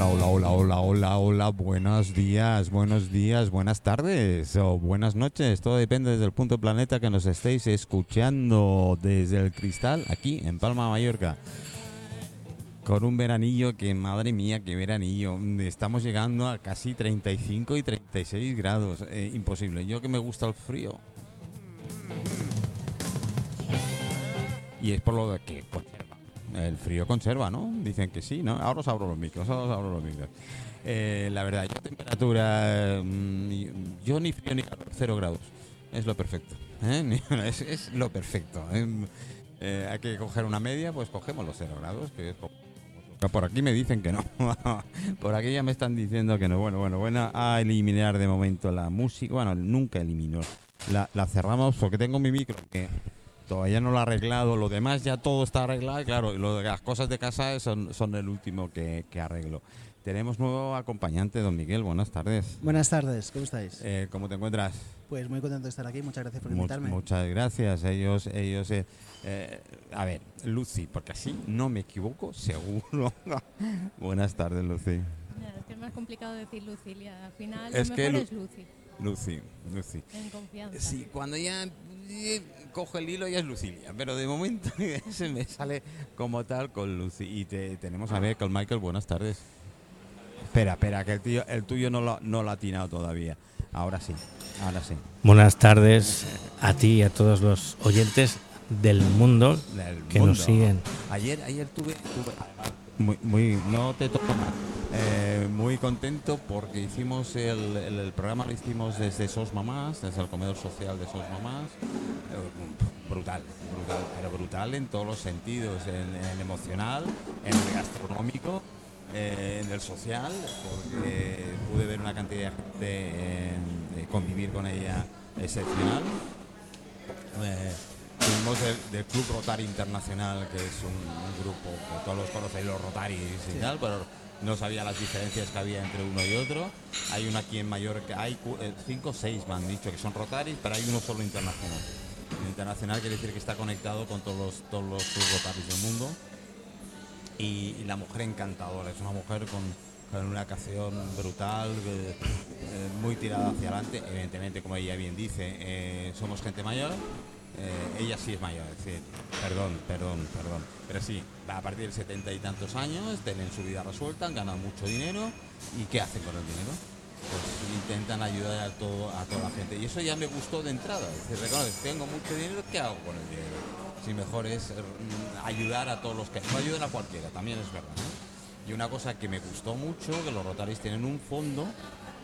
hola, hola, hola, hola, hola, hola, buenos días, buenos días, buenas tardes o buenas noches. Todo depende desde el punto planeta que nos estéis escuchando desde el cristal aquí en Palma, Mallorca. Con un veranillo que, madre mía, qué veranillo. Estamos llegando a casi 35 y 36 grados. Eh, imposible. Yo que me gusta el frío. Y es por lo que. El frío conserva, ¿no? Dicen que sí, ¿no? Ahora os abro los micros, ahora os abro los micros. Eh, la verdad, yo temperatura... mm, yo ni frío ni calor, cero grados. Es lo perfecto. ¿eh? Es, lo perfecto. ¿eh? Eh, hay que coger una media, pues cogemos los cero grados, que es por aquí me dicen que no. por aquí ya me están diciendo que no. Bueno, bueno, bueno, a eliminar de momento la música. Bueno, nunca elimino. La, la cerramos porque tengo mi micro que todavía no lo he arreglado. Lo demás ya todo está arreglado. y Claro, lo de las cosas de casa son, son el último que, que arreglo. Tenemos nuevo acompañante, don Miguel. Buenas tardes. Buenas tardes, ¿cómo estáis? Eh, ¿Cómo te encuentras? Pues muy contento de estar aquí, muchas gracias por invitarme. muchas gracias. Ellos, ellos, eh, eh, a ver, Lucy, porque así no me equivoco, seguro. Buenas tardes, Lucy. Es que es más complicado decir Lucilia. Al final Es lo que mejor Lu- es Lucy, Lucy, Lucy. en confianza. Sí, cuando ya cojo el hilo ya es Lucilia, pero de momento se me sale como tal con Lucy. Y te, tenemos a ver con Michael, buenas tardes. Espera, espera, que el, tío, el tuyo no lo, no lo ha atinado todavía. Ahora sí, ahora sí. Buenas tardes a ti y a todos los oyentes del mundo del que mundo. nos siguen. Ayer, ayer tuve, tuve- muy, muy, no te toco mal. Eh, muy contento porque hicimos el, el- el programa lo hicimos desde SOS Mamás, desde el comedor social de SOS Mamás. Eh, brutal, brutal, pero brutal en todos los sentidos, en, en el emocional, en el gastronómico, eh, en el social, porque pude ver una cantidad de gente, de convivir con ella excepcional. Fuimos del, del Club Rotary Internacional, que es un, un grupo que todos los conocéis, los Rotaris y tal, pero no sabía las diferencias que había entre uno y otro. Hay uno aquí en Mallorca, hay eh, cinco o seis me han dicho que son Rotaris, pero hay uno solo internacional. Internacional quiere decir que está conectado con todos los, todos los Rotaris del mundo. Y, la mujer encantadora, es una mujer con, con una canción brutal, eh, muy tirada hacia adelante. Evidentemente, como ella bien dice, eh, somos gente mayor. Eh, ella sí es mayor, es decir, perdón, perdón, perdón. Pero sí, a partir de setenta y tantos años, tienen su vida resuelta, han ganado mucho dinero. ¿Y qué hacen con el dinero? Pues intentan ayudar a, todo, a toda la gente. Y eso ya me gustó de entrada. Es decir, reconoces, tengo mucho dinero, ¿qué hago con el dinero? Si mejor es mm, ayudar a todos los que... No ayudan a cualquiera, también es verdad. Y una cosa que me gustó mucho, que los Rotaris tienen un fondo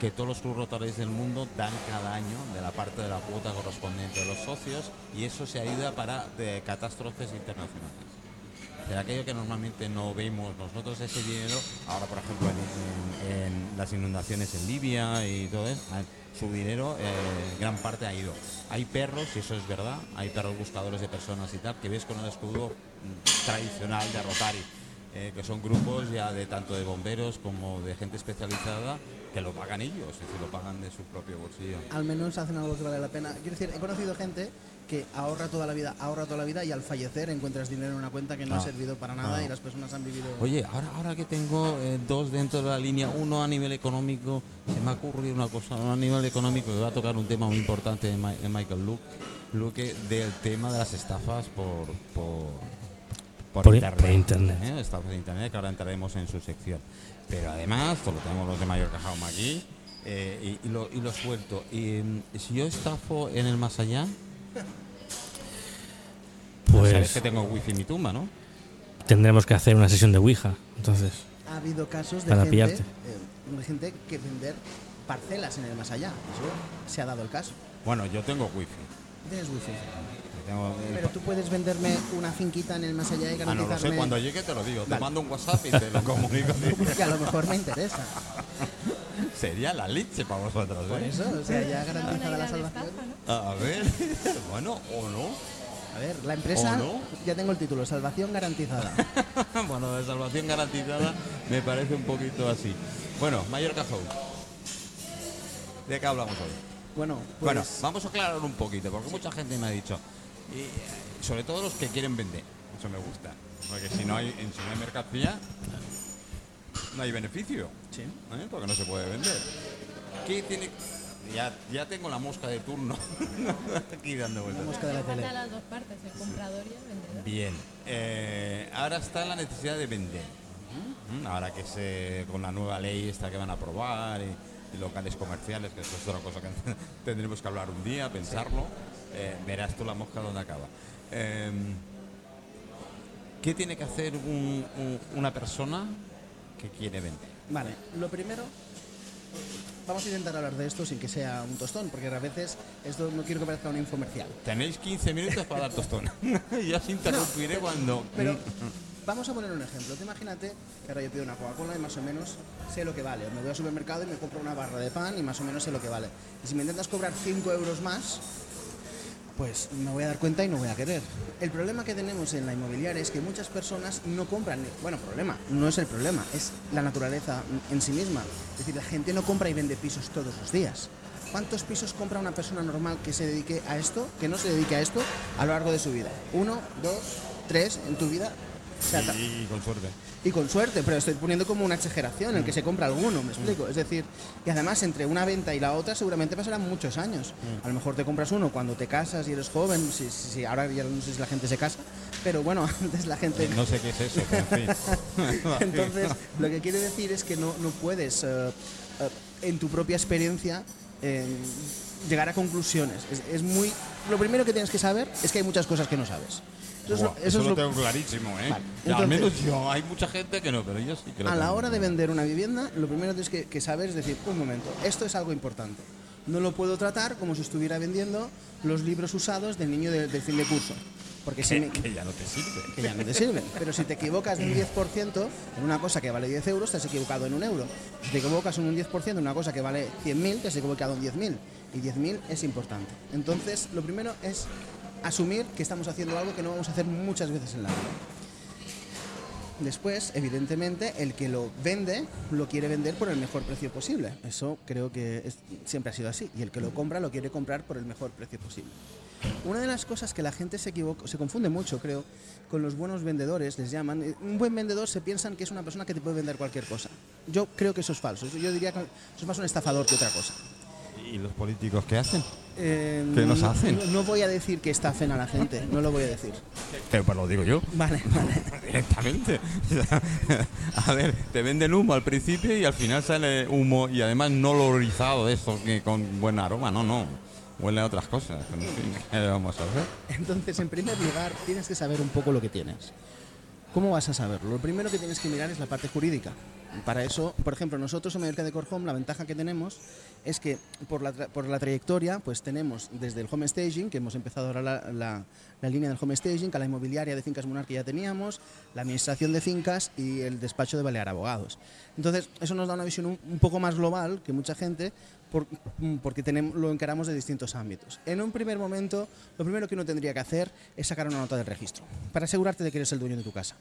que todos los clubes Rotaris del mundo dan cada año de la parte de la cuota correspondiente de los socios y eso se ayuda para de catástrofes internacionales. Aquello que normalmente no vemos nosotros ese dinero, ahora por ejemplo en las inundaciones en Libia y todo eso, ah, su dinero eh, gran parte ha ido. Hay perros, y eso es verdad, hay perros buscadores de personas y tal, que ves con el escudo mm, tradicional de Rotary, eh, que son grupos ya de tanto de bomberos como de gente especializada que lo pagan ellos, es decir, lo pagan de su propio bolsillo. Al menos hacen algo que vale la pena. Quiero decir, he conocido gente que ahorra toda la vida, ahorra toda la vida y al fallecer encuentras dinero en una cuenta que no Ah. ha servido para nada Ah. y las personas han vivido... Oye, ahora, ahora que tengo eh, dos dentro de la línea, uno a nivel económico, se me ha ocurrido una cosa, uno a nivel económico, que va a tocar un tema muy importante de, Ma- de Michael Luke, Luke, del tema de las estafas por, por, por, Por- internet. por internet. ¿eh? Estafas de internet, que ahora entraremos en su sección. Pero además, lo tenemos los de Mallorca Jaume aquí, eh, y, y lo, y lo suelto. Y, mm, si yo estafo en el más allá, sabes Pues que tengo wifi en mi tumba, ¿no? tendremos que hacer una sesión de Ouija. Entonces, Ha habido casos de Para gente, pillarte. eh, de gente que vender parcelas en el más allá. Eso se ha dado el caso. Bueno, yo tengo wifi. Tienes wifi. Tengo, eh, Pero tú puedes venderme una finquita en el más allá y Ah, no lo sé, garantizarme... cuando llegue te lo digo. Te mando un WhatsApp y te lo comunico. que a lo mejor me interesa. Sería la leche para vosotros, Por ¿eh? eso, o sea, ya garantizada la salvación. estafa, ¿no? A ver, bueno, o no. A ver, la empresa, ya tengo el título, salvación garantizada. bueno, de salvación garantizada me parece un poquito así. Bueno, Mallorca Show. ¿De qué hablamos hoy? Bueno, pues, Bueno, vamos a aclarar un poquito, porque mucha gente me ha dicho, y, eh, sobre todo los que quieren vender, eso me gusta, porque si no hay, en si no hay mercancía, no hay beneficio, Sí. ¿eh? porque no se puede vender. ¿Qué tiene? Ya, ya tengo la mosca de turno aquí dando vueltas. Mosca de la tele. Falta las dos partes, el comprador y el vendedor. Bien, eh, ahora está la necesidad de vender. Mm, Ahora que se, con la nueva ley esta que van a aprobar y locales comerciales, que eso es otra cosa que tendremos que hablar un día, pensarlo, eh, verás tú la mosca donde acaba. Eh, ¿Qué tiene que hacer un- un- una persona que quiere vender? Vale, lo primero, vamos a intentar hablar de esto sin que sea un tostón, porque a veces esto no quiero que parezca un infomercial. Tenéis 15 minutos para dar tostón. ya os interrumpiré cuando... Pero vamos a poner un ejemplo. Tú imagínate que ahora yo pido una Coca-Cola y más o menos sé lo que vale. Me voy al supermercado y me compro una barra de pan y más o menos sé lo que vale. Y si me intentas cobrar 5 euros más, pues me voy a dar cuenta y no voy a querer. El problema que tenemos en la inmobiliaria es que muchas personas no compran. Bueno, problema, no es el problema, es la naturaleza en sí misma. Es decir, la gente no compra y vende pisos todos los días. ¿Cuántos pisos compra una persona normal que se dedique a esto, que no se dedique a esto, a lo largo de su vida? ¿Uno, dos, tres en tu vida? O sea, ta- Y, con suerte. y con suerte, pero estoy poniendo como una exageración, el que se compra alguno, me explico. Es decir, y además entre una venta y la otra seguramente pasarán muchos años. A lo mejor te compras uno cuando te casas y eres joven, si, si- si ahora ya no sé si la gente se casa, pero bueno, antes la gente... No sé qué es eso, pero en fin. Entonces, lo que quiere decir es que no, no puedes, eh, eh, en tu propia experiencia, eh, llegar a conclusiones. Es, es muy... Lo primero que tienes que saber es que hay muchas cosas que no sabes. Eso es lo- Buah, eso eso es lo lo- tengo clarísimo, ¿eh? Vale, Ya, al entonces- menos yo, hay mucha gente que no, pero yo sí que lo A la hora de vender una vivienda, lo primero que tienes que, que saber es decir, un momento, esto es algo importante. No lo puedo tratar como si estuviera vendiendo los libros usados del niño de- del fin de curso. Porque si me- que ya no te sirve. que ya no te sirven. Pero si te equivocas de un 10% en una cosa que vale 10 euros, te has equivocado en un euro. Si te equivocas en un 10% en una cosa que vale 100.000, te has equivocado en 10.000. Y 10.000 es importante. Entonces, lo primero es asumir que estamos haciendo algo que no vamos a hacer muchas veces en la vida. Después, evidentemente, el que lo vende lo quiere vender por el mejor precio posible. Eso creo que siempre ha sido así. Y el que lo compra lo quiere comprar por el mejor precio posible. Una de las cosas que la gente se equivoca, se confunde mucho, creo, con los buenos vendedores, les llaman. eh, Un buen vendedor se piensan que es una persona que te puede vender cualquier cosa. Yo creo que eso es falso. Yo diría que es más un estafador que otra cosa. ¿Y los políticos qué hacen? Eh, ¿Qué nos no- hacen? No, no voy a decir que estafen a la gente, no lo voy a decir. Pero pues lo digo yo. Vale, vale. Directamente. a ver, te venden humo al principio y al final sale humo y además no olorizado de esto que con buen aroma, no, no. Huele a otras cosas. En fin, ¿qué le vamos a hacer? Entonces, en primer lugar, tienes que saber un poco lo que tienes. ¿Cómo vas a saberlo? Lo primero que tienes que mirar es la parte jurídica. Para eso, por ejemplo, nosotros en Mallorca de Corhome, la ventaja que tenemos es que por la, por la trayectoria, pues tenemos desde el home staging, que hemos empezado ahora la, la- línea del home staging, que la inmobiliaria de Fincas Munar que ya teníamos, la administración de fincas y el despacho de Balear Abogados. Entonces, eso nos da una visión un, un poco más global que mucha gente, por- mm, porque tenemos, lo encaramos de distintos ámbitos. En un primer momento, lo primero que uno tendría que hacer es sacar una nota del registro, para asegurarte de que eres el dueño de tu casa.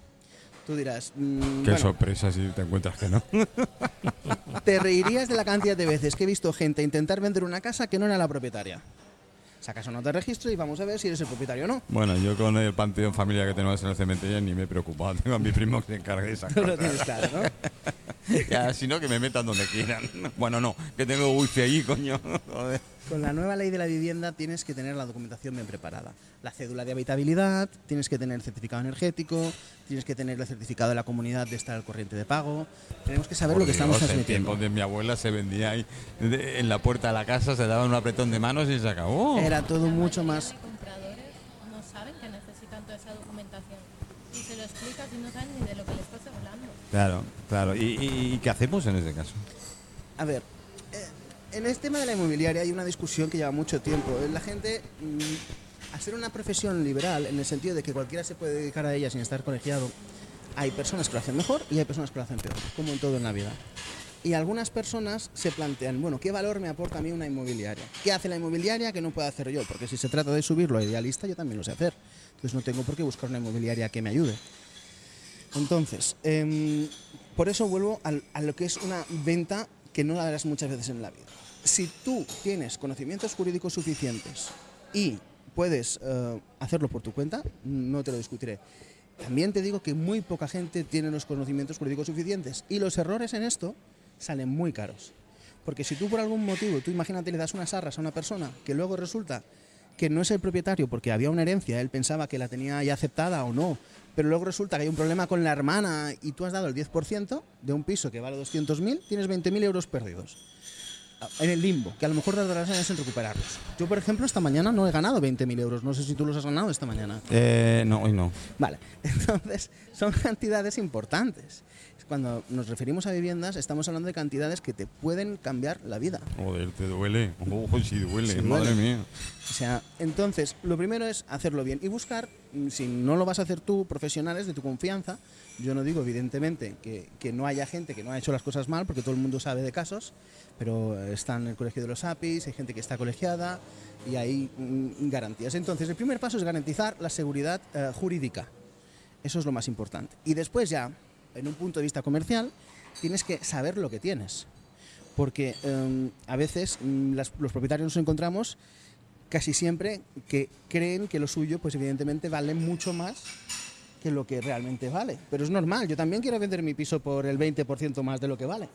Tú dirás, mm, Qué bueno, sorpresa si te encuentras que no. te reirías de la cantidad de veces que he visto gente intentar vender una casa que no era la propietaria. Sacas una nota de registro y vamos a ver si eres el propietario o no. Bueno, yo con el panteón familiar que tenemos en el cementerio ni me he preocupado. Tengo a mi primo que se encargue de esa Tú lo tienes claro, ¿no? Ya, si no, que me metan donde quieran. Bueno, no, que tengo wifi ahí, coño. Joder. Con la nueva ley de la vivienda tienes que tener la documentación bien preparada. La cédula de habitabilidad, tienes que tener el certificado energético, tienes que tener el certificado de la comunidad de estar al corriente de pago. Tenemos que saber Por lo que estamos Dios, en transmitiendo. tiempos de mi abuela se vendía ahí de- en la puerta de la casa, se daba un apretón de manos y se acabó. Era todo mucho más... de compradores no saben que necesitan toda esa documentación. Y se lo explicas y no saben ni de lo que le estás hablando. Claro, claro. ¿Y, y- qué hacemos en ese caso? A ver, eh, en este tema de la inmobiliaria hay una discusión que lleva mucho tiempo. La gente, mm, al ser una profesión liberal, en el sentido de que cualquiera se puede dedicar a ella sin estar colegiado, hay personas que lo hacen mejor y hay personas que lo hacen peor, como en todo en la vida. Y algunas personas se plantean, bueno, ¿qué valor me aporta a mí una inmobiliaria? ¿Qué hace la inmobiliaria que no puedo hacer yo? Porque si se trata de subirlo a idealista, yo también lo sé hacer. Entonces no tengo por qué buscar una inmobiliaria que me ayude. Entonces, em, por eso vuelvo a lo que es una venta que no la verás muchas veces en la vida. Si tú tienes conocimientos jurídicos suficientes y puedes eh, hacerlo por tu cuenta, no te lo discutiré. también te digo que muy poca gente tiene los conocimientos jurídicos suficientes y los errores en esto salen muy caros. Porque si tú por algún motivo, tú imagínate le das unas arras a una persona que luego resulta que no es el propietario porque había una herencia, él pensaba que la tenía ya aceptada o no, pero luego resulta que hay un problema con la hermana y tú has dado el 10% de un piso que vale 200.000, tienes 20.000 euros perdidos. En el limbo, que a lo mejor tardarás años en recuperarlos. Yo, por ejemplo, esta mañana no he ganado 20.000 euros. No sé si tú los has ganado esta mañana. Eh, no, hoy no. Vale, entonces son cantidades importantes. Cuando nos referimos a viviendas, estamos hablando de cantidades que te pueden cambiar la vida. Joder, te duele. Oh, sí duele, Sí madre duele. mía. O sea, entonces, lo primero es hacerlo bien y buscar, mm, si no lo vas a hacer tú, profesionales de tu confianza. Yo no digo, evidentemente, que, que no haya gente que no ha hecho las cosas mal, porque todo el mundo sabe de casos, pero está en el colegio de los APIs, hay gente que está colegiada y hay mm, garantías. Entonces, el primer paso es garantizar la seguridad eh, jurídica. Eso es lo más importante. Y después ya, en un punto de vista comercial, tienes que saber lo que tienes. Porque eh, a veces mm, los propietarios nos encontramos casi siempre que creen que lo suyo, pues evidentemente vale mucho más que lo que realmente vale. Pero es normal, yo también quiero vender mi piso por el 20% más de lo que vale.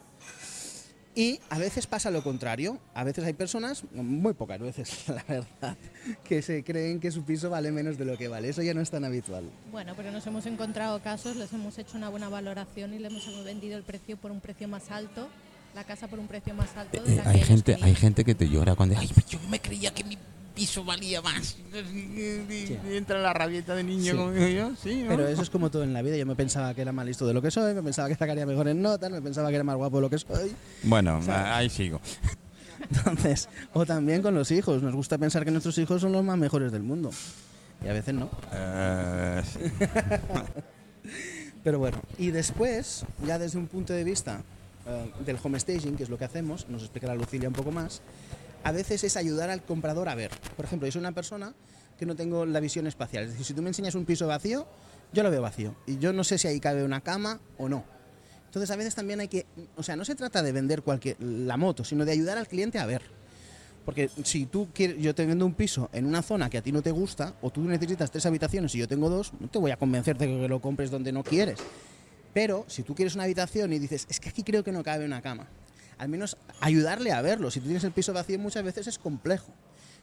Y a veces pasa lo contrario. A veces hay personas, muy pocas veces, la verdad, que se creen que su piso vale menos de lo que vale. Eso ya no es tan habitual. Bueno, pero nos hemos encontrado casos, les hemos hecho una buena valoración y les hemos vendido el precio por un precio más alto, la casa por un precio más alto. de Eh, la que hay gente, hay gente que te llora cuando ay, yo me creía que mi piso valía más. Y entra la rabieta de niño Sí. como digo yo, sí, ¿no? Pero eso es como todo en la vida. Yo me pensaba que era más listo de lo que soy, me pensaba que sacaría mejor en notas, me pensaba que era más guapo de lo que soy. Bueno, ¿sabes? ahí sigo. Entonces, o también con los hijos. Nos gusta pensar que nuestros hijos son los más mejores del mundo. Y a veces no. Eh, sí. Pero bueno, y después, ya desde un punto de vista eh, del home staging, que es lo que hacemos, nos explicará Lucilia un poco más, a veces es ayudar al comprador a ver. Por ejemplo, yo soy una persona que no tengo la visión espacial. Es decir, si tú me enseñas un piso vacío, yo lo veo vacío. Y yo no sé si ahí cabe una cama o no. Entonces a veces también hay que, o sea, no se trata de vender cualquier, la moto, sino de ayudar al cliente a ver. Porque si tú quieres, yo te vendo un piso en una zona que a ti no te gusta, o tú necesitas tres habitaciones y yo tengo dos, no te voy a convencer de que lo compres donde no quieres. Pero si tú quieres una habitación y dices, es que aquí creo que no cabe una cama, al menos ayudarle a verlo. Si tú tienes el piso vacío muchas veces es complejo.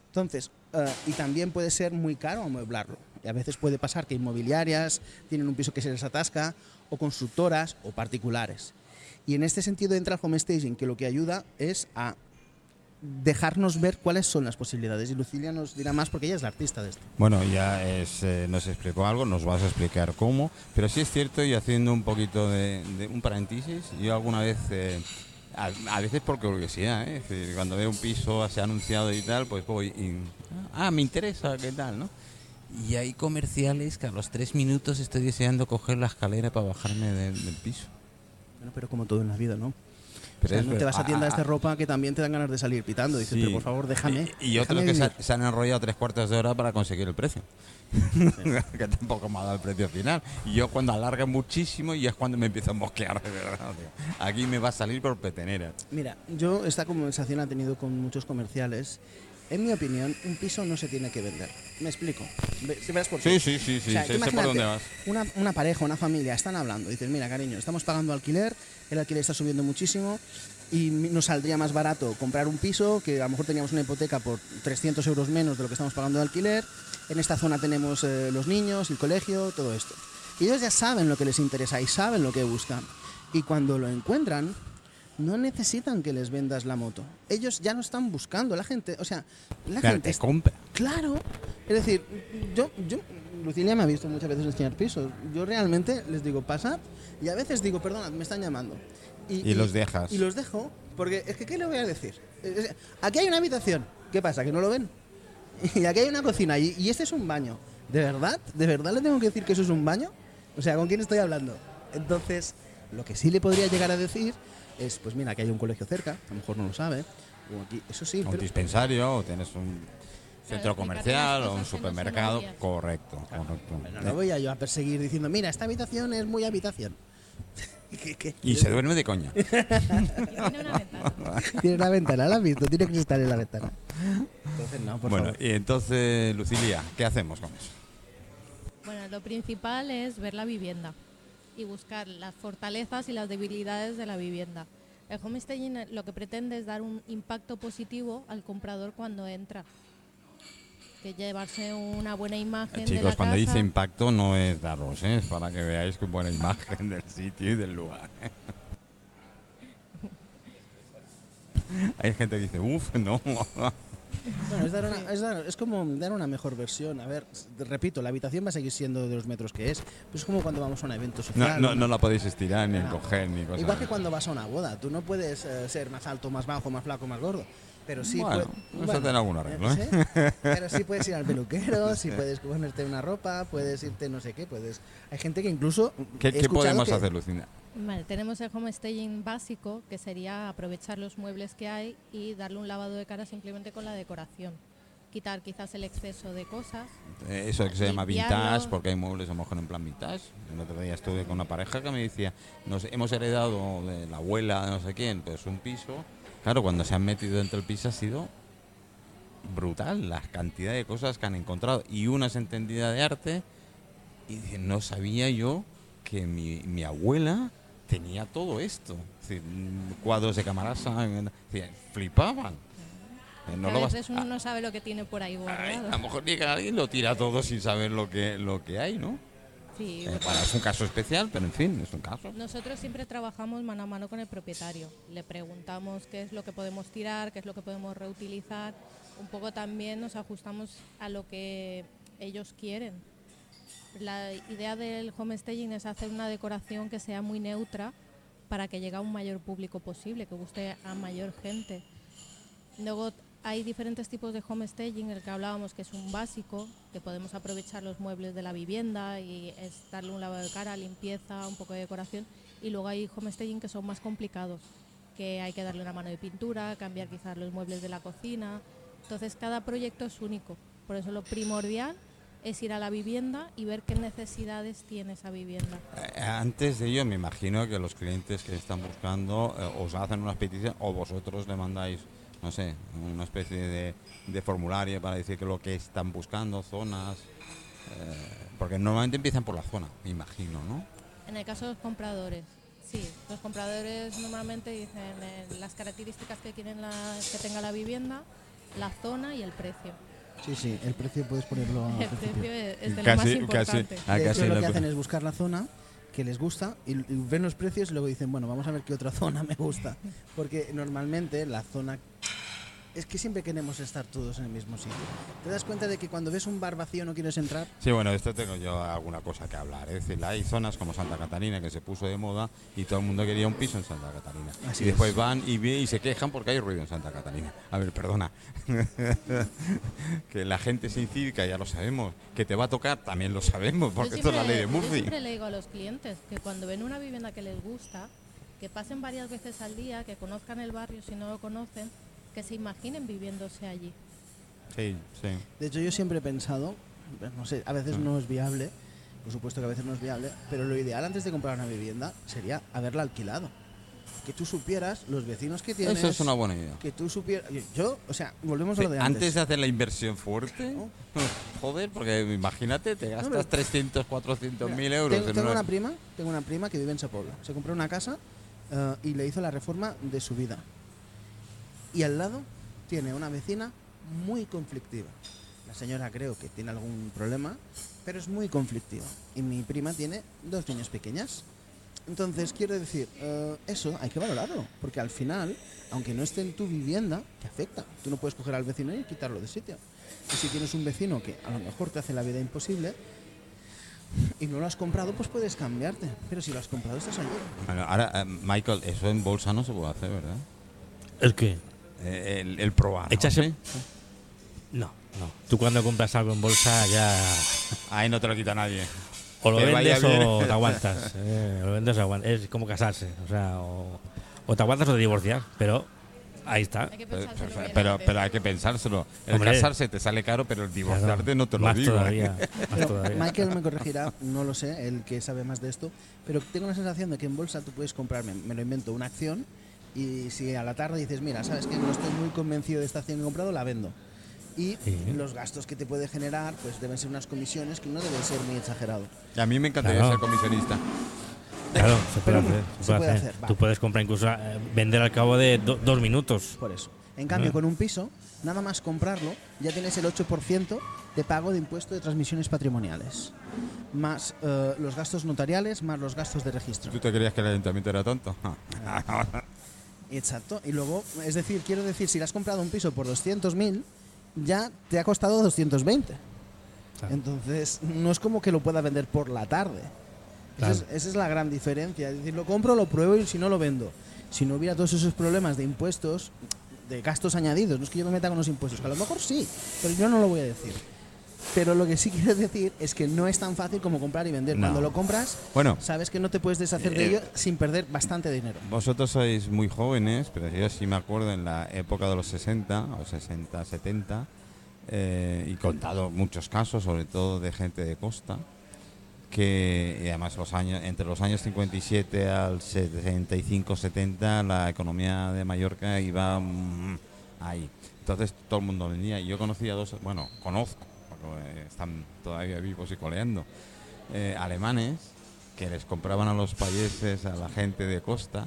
Entonces, eh, y también puede ser muy caro amueblarlo. Y a veces puede pasar que inmobiliarias tienen un piso que se les atasca, o constructoras, o particulares. Y en este sentido entra el home staging, que lo que ayuda es a dejarnos ver cuáles son las posibilidades. Y Lucilia nos dirá más porque ella es la artista de esto. Bueno, ya es, eh, nos explicó algo, nos vas a explicar cómo, pero sí es cierto, y haciendo un poquito de, un paréntesis, yo alguna vez, eh, a, a veces por curiosidad, ¿eh? Cuando veo un piso así anunciado y tal, pues voy y, ah, me interesa, ¿qué tal, no? Y hay comerciales que a los tres minutos estoy deseando coger la escalera para bajarme del, del piso. Bueno, pero como todo en la vida, ¿no? Pero O sea, no te vas a tiendas ah, de ropa que también te dan ganas de salir pitando. Dices, Sí. pero por favor, déjame. Y, y otros que se, vivir". se han enrollado tres cuartos de hora para conseguir el precio. que tampoco me ha dado el precio final. Y yo cuando alarga muchísimo y es cuando me empiezo a mosquear de verdad. tío. Aquí me va a salir por petenera. Mira, yo esta conversación la he tenido con muchos comerciales. En mi opinión, un piso no se tiene que vender. Me explico. Si verás por qué. Sí, sí, sí, sí, O sea, sé- tú sé por imagínate, dónde vas. Una, una pareja, una familia, están hablando. Dices, mira, cariño, estamos pagando alquiler, el alquiler está subiendo muchísimo y nos saldría más barato comprar un piso, que a lo mejor teníamos una hipoteca por 300 euros menos de lo que estamos pagando de alquiler. En esta zona tenemos eh, los niños, el colegio, todo esto. Y ellos ya saben lo que les interesa y saben lo que buscan. Y cuando lo encuentran, no necesitan que les vendas la moto. Ellos ya no están buscando. La gente, o sea, la Claro, gente te compra. Claro. Es decir, yo, yo, Lucilia me ha visto muchas veces enseñar pisos. Yo realmente les digo, pasad. Y a veces digo, perdona, me están llamando. Y los dejas. Y los dejo, porque es que, ¿qué le voy a decir? Aquí hay una habitación. ¿Qué pasa? ¿Que no lo ven? Y aquí hay una cocina. Y, y este es un baño. ¿De verdad? ¿De verdad le tengo que decir que eso es un baño? O sea, ¿con quién estoy hablando? Entonces, lo que sí le podría llegar a decir es, pues mira, que hay un colegio cerca, a lo mejor no lo sabe. O aquí, eso sí, Un pero, dispensario o tienes un centro comercial o un no supermercado. Correcto, correcto. Pero no voy a yo a perseguir diciendo, mira, esta habitación es muy habitación. ¿Qué- qué? Y se duerme de coña. Tiene una ventana. Tiene una ventana, ¿la has visto? Tiene que estar en la ventana. Entonces, no, por bueno, favor. y entonces, Lucilia, ¿qué hacemos con eso? Bueno, lo principal es ver la vivienda y buscar las fortalezas y las debilidades de la vivienda. El homestaging eh, lo que pretende es dar un impacto positivo al comprador cuando entra. Que llevarse una buena imagen de la Chicos, cuando casa. dice impacto no es daros, ¿eh? es para que veáis con buena imagen del sitio y del lugar. ¿eh? Hay gente que dice, uff, no. Bueno, es, dar una- es dar- es como dar una mejor versión. A ver, repito, la habitación va a seguir siendo de los metros que es. Pero es como cuando vamos a un evento social. no, no la podéis estirar ni encoger ni cosas. Igual que cuando vas a una boda. Tú no puedes eh, ser más alto, más bajo, más flaco, más gordo. Pero sí Bueno, pue- eso tiene algún arreglo, ¿sí? Pero sí puedes ir al peluquero, sí puedes ponerte una ropa, puedes irte no sé qué, puedes... Hay gente que incluso... ¿Qué, qué podemos que- hacer, Lucinda? Vale, tenemos el homestaging básico, que sería aprovechar los muebles que hay y darle un lavado de cara simplemente con la decoración. Quitar quizás el exceso de cosas. Eh, Eso que se llama vintage, porque hay muebles a lo mejor en plan vintage. El otro día estuve con una pareja que me decía, nos hemos heredado de la abuela de no sé quién, pues un piso. Claro, cuando se han metido dentro del piso ha sido brutal la cantidad de cosas que han encontrado. Y una es entendida de arte y dice, no sabía yo que mi, mi abuela tenía todo esto. Es decir, cuadros de Camarasa, flipaban. Eh, no a lo vas- veces uno no sabe lo que tiene por ahí Ay, a lo mejor llega alguien y lo tira todo sin saber lo que, lo que hay, ¿no? Sí, Eh, bueno, es un caso especial, pero en fin, es un caso. Nosotros siempre trabajamos mano a mano con el propietario. Le preguntamos qué es lo que podemos tirar, qué es lo que podemos reutilizar. Un poco también nos ajustamos a lo que ellos quieren. La idea del homestaging es hacer una decoración que sea muy neutra para que llegue a un mayor público posible, que guste a mayor gente. Luego hay diferentes tipos de homestaging, el que hablábamos que es un básico, que podemos aprovechar los muebles de la vivienda y es darle un lavado de cara, limpieza, un poco de decoración. Y luego hay homestaging que son más complicados, que hay que darle una mano de pintura, cambiar quizás los muebles de la cocina. Entonces cada proyecto es único. Por eso lo primordial es ir a la vivienda y ver qué necesidades tiene esa vivienda. Eh, Antes de ello, me imagino que los clientes que están buscando eh, os hacen una petición o vosotros le mandáis, no sé, una especie de, de formulario para decir que lo que están buscando, zonas. eh, porque normalmente empiezan por la zona, me imagino, ¿no? En el caso de los compradores, sí, los compradores normalmente dicen eh, las características que quieren la- que tenga la vivienda, la zona y el precio. Sí, sí, el precio puedes ponerlo al El principio. precio es, de lo Casi- más casi- importante. Ah, De casi hecho, lo que- hacen es buscar la zona que les gusta y, y ven los precios y luego dicen, bueno, vamos a ver qué otra zona me gusta. Porque normalmente la zona... Es que siempre queremos estar todos en el mismo sitio. ¿Te das cuenta de que cuando ves un bar vacío no quieres entrar? Sí, bueno, esto tengo yo alguna cosa que hablar. Es decir, hay zonas como Santa Catarina que se puso de moda y todo el mundo quería un piso en Santa Catarina. Así y después es. van y, y se quejan porque hay ruido en Santa Catarina. A ver, perdona. que la gente es incívica, ya lo sabemos. Que te va a tocar, también lo sabemos, porque esto es la ley de siempre- Yo Murphy. siempre le digo a los clientes que cuando ven una vivienda que les gusta, que pasen varias veces al día, que conozcan el barrio si no lo conocen, que se imaginen viviéndose allí. Sí, sí. De hecho, yo siempre he pensado, no sé, a veces Mm. no es viable, por supuesto que a veces no es viable, pero lo ideal antes de comprar una vivienda sería haberla alquilado. Que tú supieras los vecinos que tienes. Eso es una buena idea. Que tú supieras. Yo, o sea, volvemos a Sí, lo de antes antes. de hacer la inversión fuerte, ¿No? joder, porque imagínate, te gastas pero- 300, 400 mil Mira, euros Tengo, en tengo una- prima, tengo una prima que vive en Sapobla. Se compró una casa eh, y le hizo la reforma de su vida. Y al lado tiene una vecina muy conflictiva. La señora creo que tiene algún problema, pero es muy conflictiva. Y mi prima tiene dos niñas pequeñas. Entonces, quiero decir, eh, eso hay que valorarlo, porque al final, aunque no esté en tu vivienda, te afecta. Tú no puedes coger al vecino y quitarlo de sitio. Y si tienes un vecino que a lo mejor te hace la vida imposible, y no lo has comprado, pues puedes cambiarte. Pero si lo has comprado, estás allí. Bueno, ahora, eh, Michael, eso en bolsa no se puede hacer, ¿verdad? ¿El qué? El, el probar. ¿no? Echase- ¿Sí? No, no. Tú cuando compras algo en bolsa ya Ahí no te lo quita nadie. o lo Que vaya vendes bien. o te aguantas. eh, lo vendes o aguantas. Es como casarse. O sea, o, o te aguantas o te divorcias. Pero ahí está. Hay que Pero, pensárselo bien pero, antes. pero hay que pensárselo. El Hombre. casarse te sale caro, pero el Claro, divorciarte no te lo más digo. ¿eh? Todavía, más Pero todavía. Michael me corregirá, no lo sé, el que sabe más de esto, pero tengo la sensación de que en bolsa tú puedes comprarme, me lo invento, una acción y si a la tarde dices, mira, sabes que no estoy muy convencido de esta acción que he comprado, la vendo. Y Sí. los gastos que te puede generar, pues deben ser unas comisiones que no deben ser muy exagerados. A mí me encantaría Claro. ser comisionista. Claro, se puede Pero hacer. se se puede puede hacer. Tú puedes comprar incluso eh, vender al cabo de do- dos minutos. Por eso. En cambio, Ah. con un piso, nada más comprarlo, ya tienes el 8% de pago de impuesto de transmisiones patrimoniales. Más eh, los gastos notariales, más los gastos de registro. ¿Tú te creías que el ayuntamiento era tonto? Exacto. Y luego, es decir, quiero decir, si le has comprado un piso por 200.000, ya te ha costado 220. Claro. Entonces, no es como que lo pueda vender por la tarde. Esa, es, esa es la gran diferencia. Es decir, lo compro, lo pruebo y si no lo vendo. Si no hubiera todos esos problemas de impuestos, de gastos añadidos, no es que yo me meta con los impuestos, que a lo mejor sí, pero yo no lo voy a decir. Pero lo que sí quiero decir es que no es tan fácil como comprar y vender. No. Cuando lo compras, Bueno, sabes que no te puedes deshacer de Eh, ello sin perder bastante dinero. vosotros sois muy jóvenes, pero yo sí me acuerdo en la época de los 60 o 60, 70, eh, y contado muchos casos, sobre todo de gente de costa, que y además los años entre los años 57 al 75, 70, la economía de Mallorca iba mm, ahí. Entonces todo el mundo venía. Yo conocía dos, bueno, conozco, están todavía vivos y coleando, eh, alemanes que les compraban a los payeses, a la gente de costa,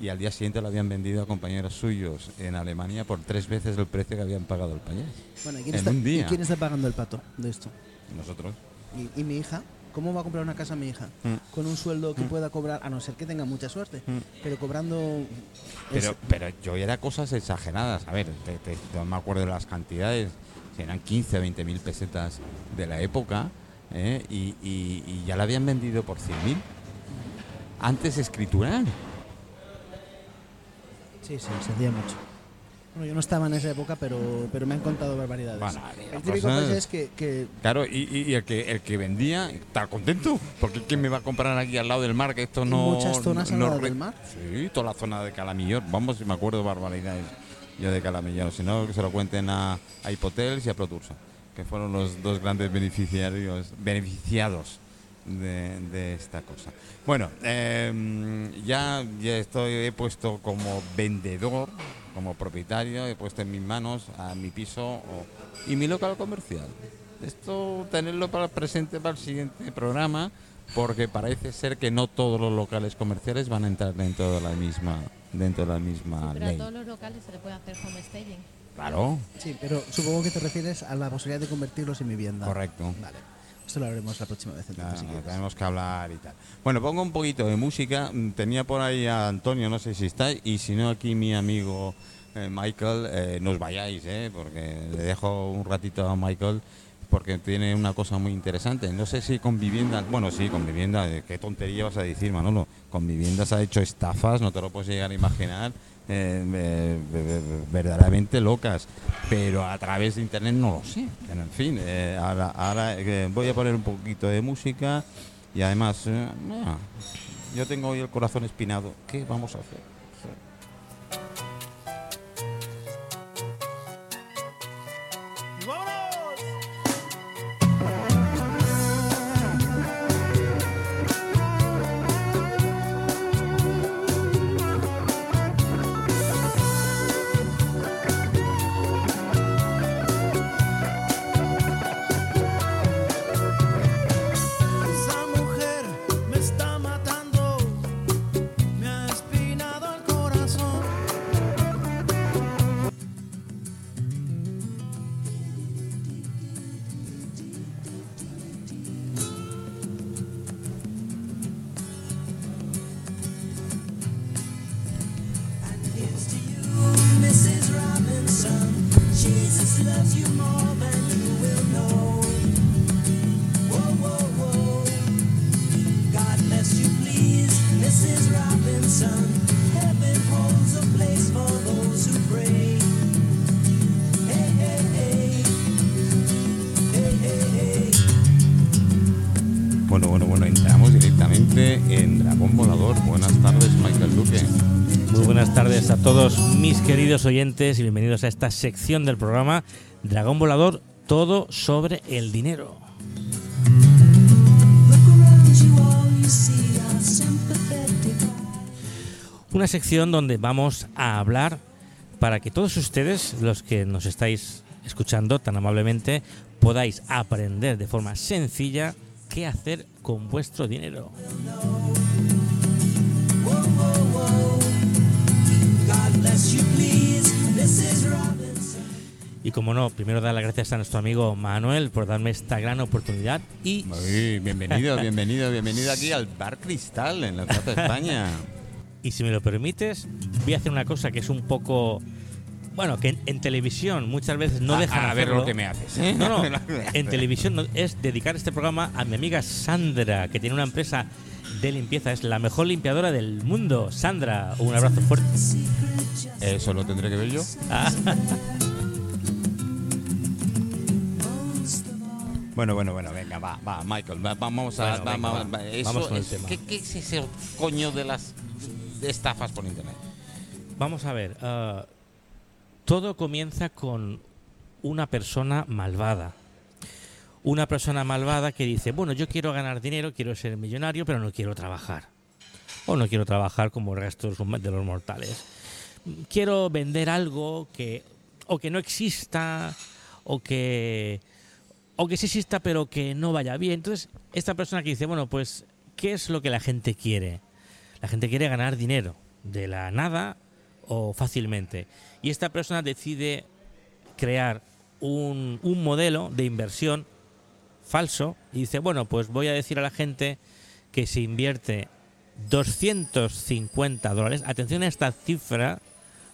y al día siguiente lo habían vendido a compañeros suyos en Alemania por tres veces el precio que habían pagado el payés. Bueno, ¿y quién, en está, un día. y quién está pagando el pato de esto? Nosotros. ¿Y, y mi hija? ¿Cómo va a comprar una casa mi hija? Mm. Con un sueldo que pueda cobrar, a no ser que tenga mucha suerte, Mm. pero cobrando... Pero, es- pero yo era cosas exageradas. A ver, te- te- no me acuerdo de las cantidades. Eran 15, 20 mil pesetas de la época ¿eh? y, y- y ya la habían vendido por 100 mil. Antes escritural. Sí, sí, se hacía mucho. Bueno, yo no estaba en esa época, pero, pero me han contado barbaridades. Bueno, el típico cosas- payés que, que Claro, y, y- el, que, el que vendía está contento. Porque ¿quién me va a comprar aquí al lado del mar? Que esto ¿En no. muchas zonas al lado del mar? Sí, toda la zona de Calamillor. Vamos, si me acuerdo barbaridades yo de Calamillor. Si no, que se lo cuenten a, Hipotels y a Protursa, que fueron los dos grandes beneficiarios, beneficiados de, esta cosa. Bueno, em, ya, ya estoy, he puesto como vendedor, como propietario, he puesto en mis manos a mi piso y mi local comercial. Esto tenerlo para presente para el siguiente programa, porque parece ser que no todos los locales comerciales van a entrar dentro de la misma dentro de la misma Pero a ley. todos los locales se le puede hacer homestaging. Claro, Sí, pero supongo que te refieres a la posibilidad de convertirlos en vivienda. correcto. Vale. Esto lo haremos la próxima vez. Entonces, si quieres. tenemos que hablar y tal. Bueno, pongo un poquito de música. Mm, Tenía por ahí a Antonio, no sé si está, y si no, aquí mi amigo eh, Michael, eh, no os vayáis, eh, porque le dejo un ratito a Michael, porque tiene una cosa muy interesante. No sé si con vivienda, bueno, sí, con vivienda, eh, qué tontería vas a decir, Manolo. Con viviendas ha hecho estafas, no te lo puedes llegar a imaginar. eh, eh, verdaderamente locas, pero a través de internet no lo sé. En fin, ahora, voy a poner un poquito de música y además, yo tengo hoy el corazón espinado. ¿Qué vamos a hacer? Oyentes y bienvenidos a esta sección del programa Dragón Volador, todo sobre el dinero. Una sección donde vamos a hablar para que todos ustedes, los que nos estáis escuchando tan amablemente, podáis aprender de forma sencilla qué hacer con vuestro dinero. Y como no, primero dar las gracias a nuestro amigo Manuel por darme esta gran oportunidad y Muy bienvenido, bienvenido, bienvenido aquí al Bar Cristal en la Plaza España. Y si me lo permites, voy a hacer una cosa que es un poco. Bueno, que en, en televisión muchas veces no A- dejan a ver lo que me haces. ¿eh? No, no, en televisión es dedicar este programa a mi amiga Sandra, que tiene una empresa de limpieza, es la mejor limpiadora del mundo. Sandra, un abrazo fuerte. Eso lo tendré que ver yo. Ah, Bueno, bueno, bueno, venga, va, va, Michael, va- vamos a. Bueno, va- venga, va- va. va, eso Vamos con el tema. ¿qué, qué es ese coño de las estafas por internet? Vamos a ver, ah, todo comienza con una persona malvada. Una persona malvada que dice, bueno, yo quiero ganar dinero, quiero ser millonario, pero no quiero trabajar. O no quiero trabajar como el resto de los- mortales. Quiero vender algo que o que no exista o que o que sí exista pero que no vaya bien. Entonces, esta persona que dice, bueno, pues ¿qué es lo que la gente quiere? La gente quiere ganar dinero de la nada o fácilmente. Y esta persona decide crear un, un modelo de inversión falso y dice, bueno, pues voy a decir a la gente que se invierte 250 dólares. Atención a esta cifra,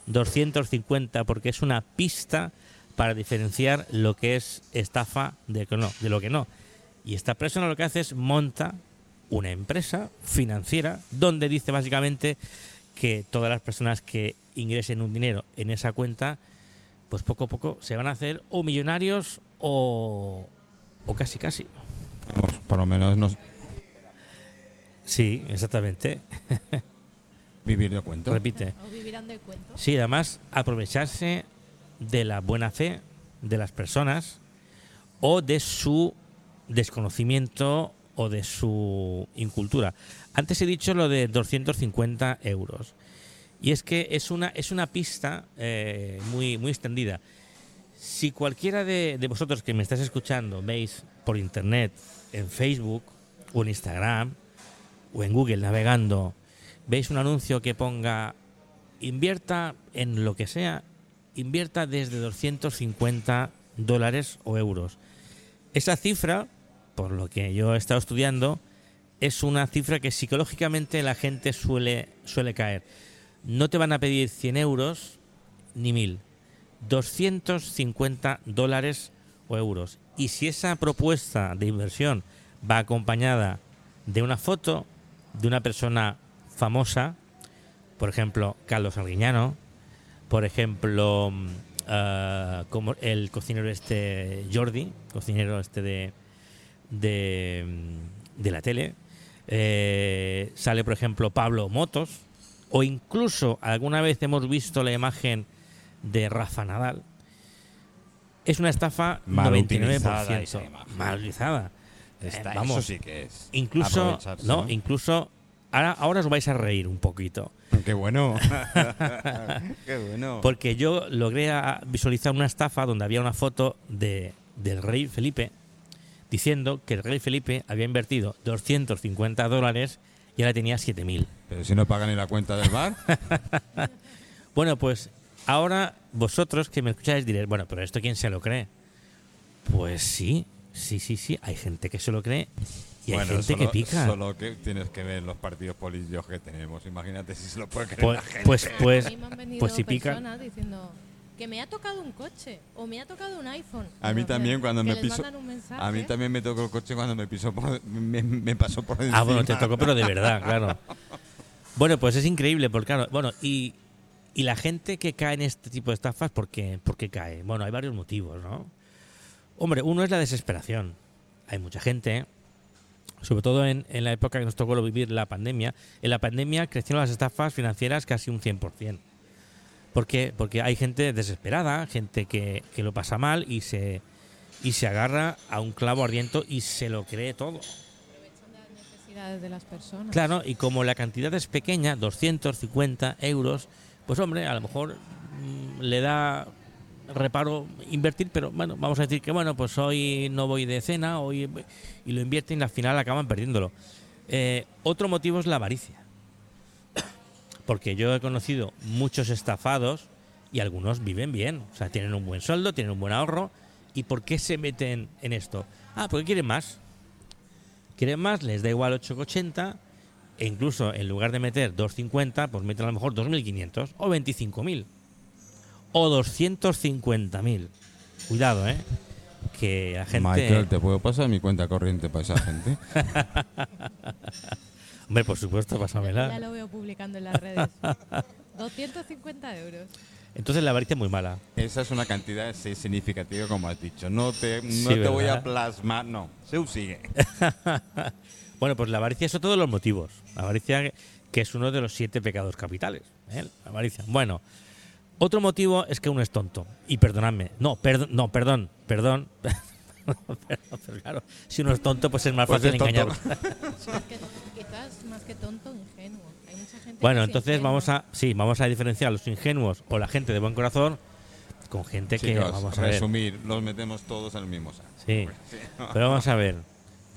250, porque es una pista para diferenciar lo que es estafa de, que no, de lo que no. Y esta persona lo que hace es monta una empresa financiera donde dice básicamente que todas las personas que ingresen un dinero en esa cuenta, pues poco a poco se van a hacer o millonarios o, o casi casi. Por lo menos nos Sí, exactamente. vivir de cuento. Repite. O vivirán del cuento. Sí, además aprovecharse de la buena fe de las personas o de su desconocimiento o de su incultura. Antes he dicho lo de 250 euros. Y es que es una, es una pista eh, muy, muy extendida. Si cualquiera de, de vosotros que me estáis escuchando veis por internet, en Facebook o en Instagram o en Google navegando, veis un anuncio que ponga invierta en lo que sea, invierta desde 250 dólares o euros. Esa cifra, por lo que yo he estado estudiando, es una cifra que psicológicamente la gente suele, suele caer. No te van a pedir 100 euros ni 1000, 250 dólares o euros. Y si esa propuesta de inversión va acompañada de una foto de una persona famosa, por ejemplo, Carlos Arguiñano, por ejemplo, mm, ah, como el cocinero este Jordi, cocinero este de, de, mm, la tele, eh, sale por ejemplo Pablo Motos, o incluso alguna vez hemos visto la imagen de Rafa Nadal. Es una estafa Mal 99%. utilizada esa imagen. Mal utilizada. Está- Eh, vamos, eso sí que es. incluso no, incluso ahora, ahora os vais a reír un poquito Qué bueno. Qué bueno. porque yo logré visualizar una estafa donde había una foto de, del rey Felipe diciendo que el rey Felipe había invertido 250 dólares y ahora tenía 7000 Pero si no pagan ni la cuenta del bar. bueno pues ahora vosotros que me escucháis diréis bueno pero esto quién se lo cree pues sí sí sí sí hay gente que se lo cree y hay gente solo, que pica Solo que tienes que ver los partidos políticos que tenemos. Imagínate si se lo puede creer pues la gente. pues A pues mí me han venido pues si personas diciendo que me ha tocado un coche o me ha tocado un iPhone. A mí también cuando me piso. A mí también me tocó el coche cuando me pisó por, me, me pasó por encima. Ah, bueno, te tocó, pero de verdad, claro. Bueno, pues es increíble, porque claro, bueno, y, y la gente que cae en este tipo de estafas, ¿por qué, por qué cae? Bueno, hay varios motivos, ¿no? Hombre, uno es la desesperación. Hay mucha gente, sobre todo en, en la época que nos tocó vivir la pandemia, en la pandemia crecieron las estafas financieras casi un 100%. ¿Por qué? Porque hay gente desesperada, gente que, que lo pasa mal y se, y se agarra a un clavo ardiente y se lo cree todo. necesidades de las personas. Claro, y como la cantidad es pequeña, 250 euros, pues hombre, a lo mejor mm, le da reparo invertir, pero bueno, vamos a decir que bueno, pues hoy no voy de cena, hoy y lo invierten y al final acaban perdiéndolo. Eh, otro motivo es la avaricia. Porque yo he conocido muchos estafados y algunos viven bien, o sea, tienen un buen sueldo, tienen un buen ahorro. ¿Y por qué se meten en esto? Ah, porque quieren más. Quieren más, les da igual 8,80 e incluso en lugar de meter 2,50, pues meten a lo mejor 2.500 o 25.000 o 250.000. Cuidado, ¿eh? Que la gente... Michael, ¿te puedo pasar mi cuenta corriente para esa gente? Hombre, por supuesto, Ya pásamela. lo veo publicando en las redes. 250 euros. Entonces la avaricia es muy mala. Esa es una cantidad sí, significativa, como has dicho. No te, no Sí, te voy a plasmar, no. Se sigue. Bueno, pues la avaricia es otro de los motivos. La avaricia que es uno de los siete pecados capitales. ¿eh? La avaricia. Bueno, otro motivo es que uno es tonto. Y perdonadme. No, perdón, no, perdón, perdón. Pero, pero claro, si uno es tonto, pues es más Pues fácil que quizás más que tonto, ingenuo. Hay mucha gente Bueno, entonces vamos a, sí, vamos a diferenciar a los ingenuos o la gente de buen corazón con gente que, vamos a ver. resumir, los metemos todos en el mismo saco. Sí, pero vamos a ver.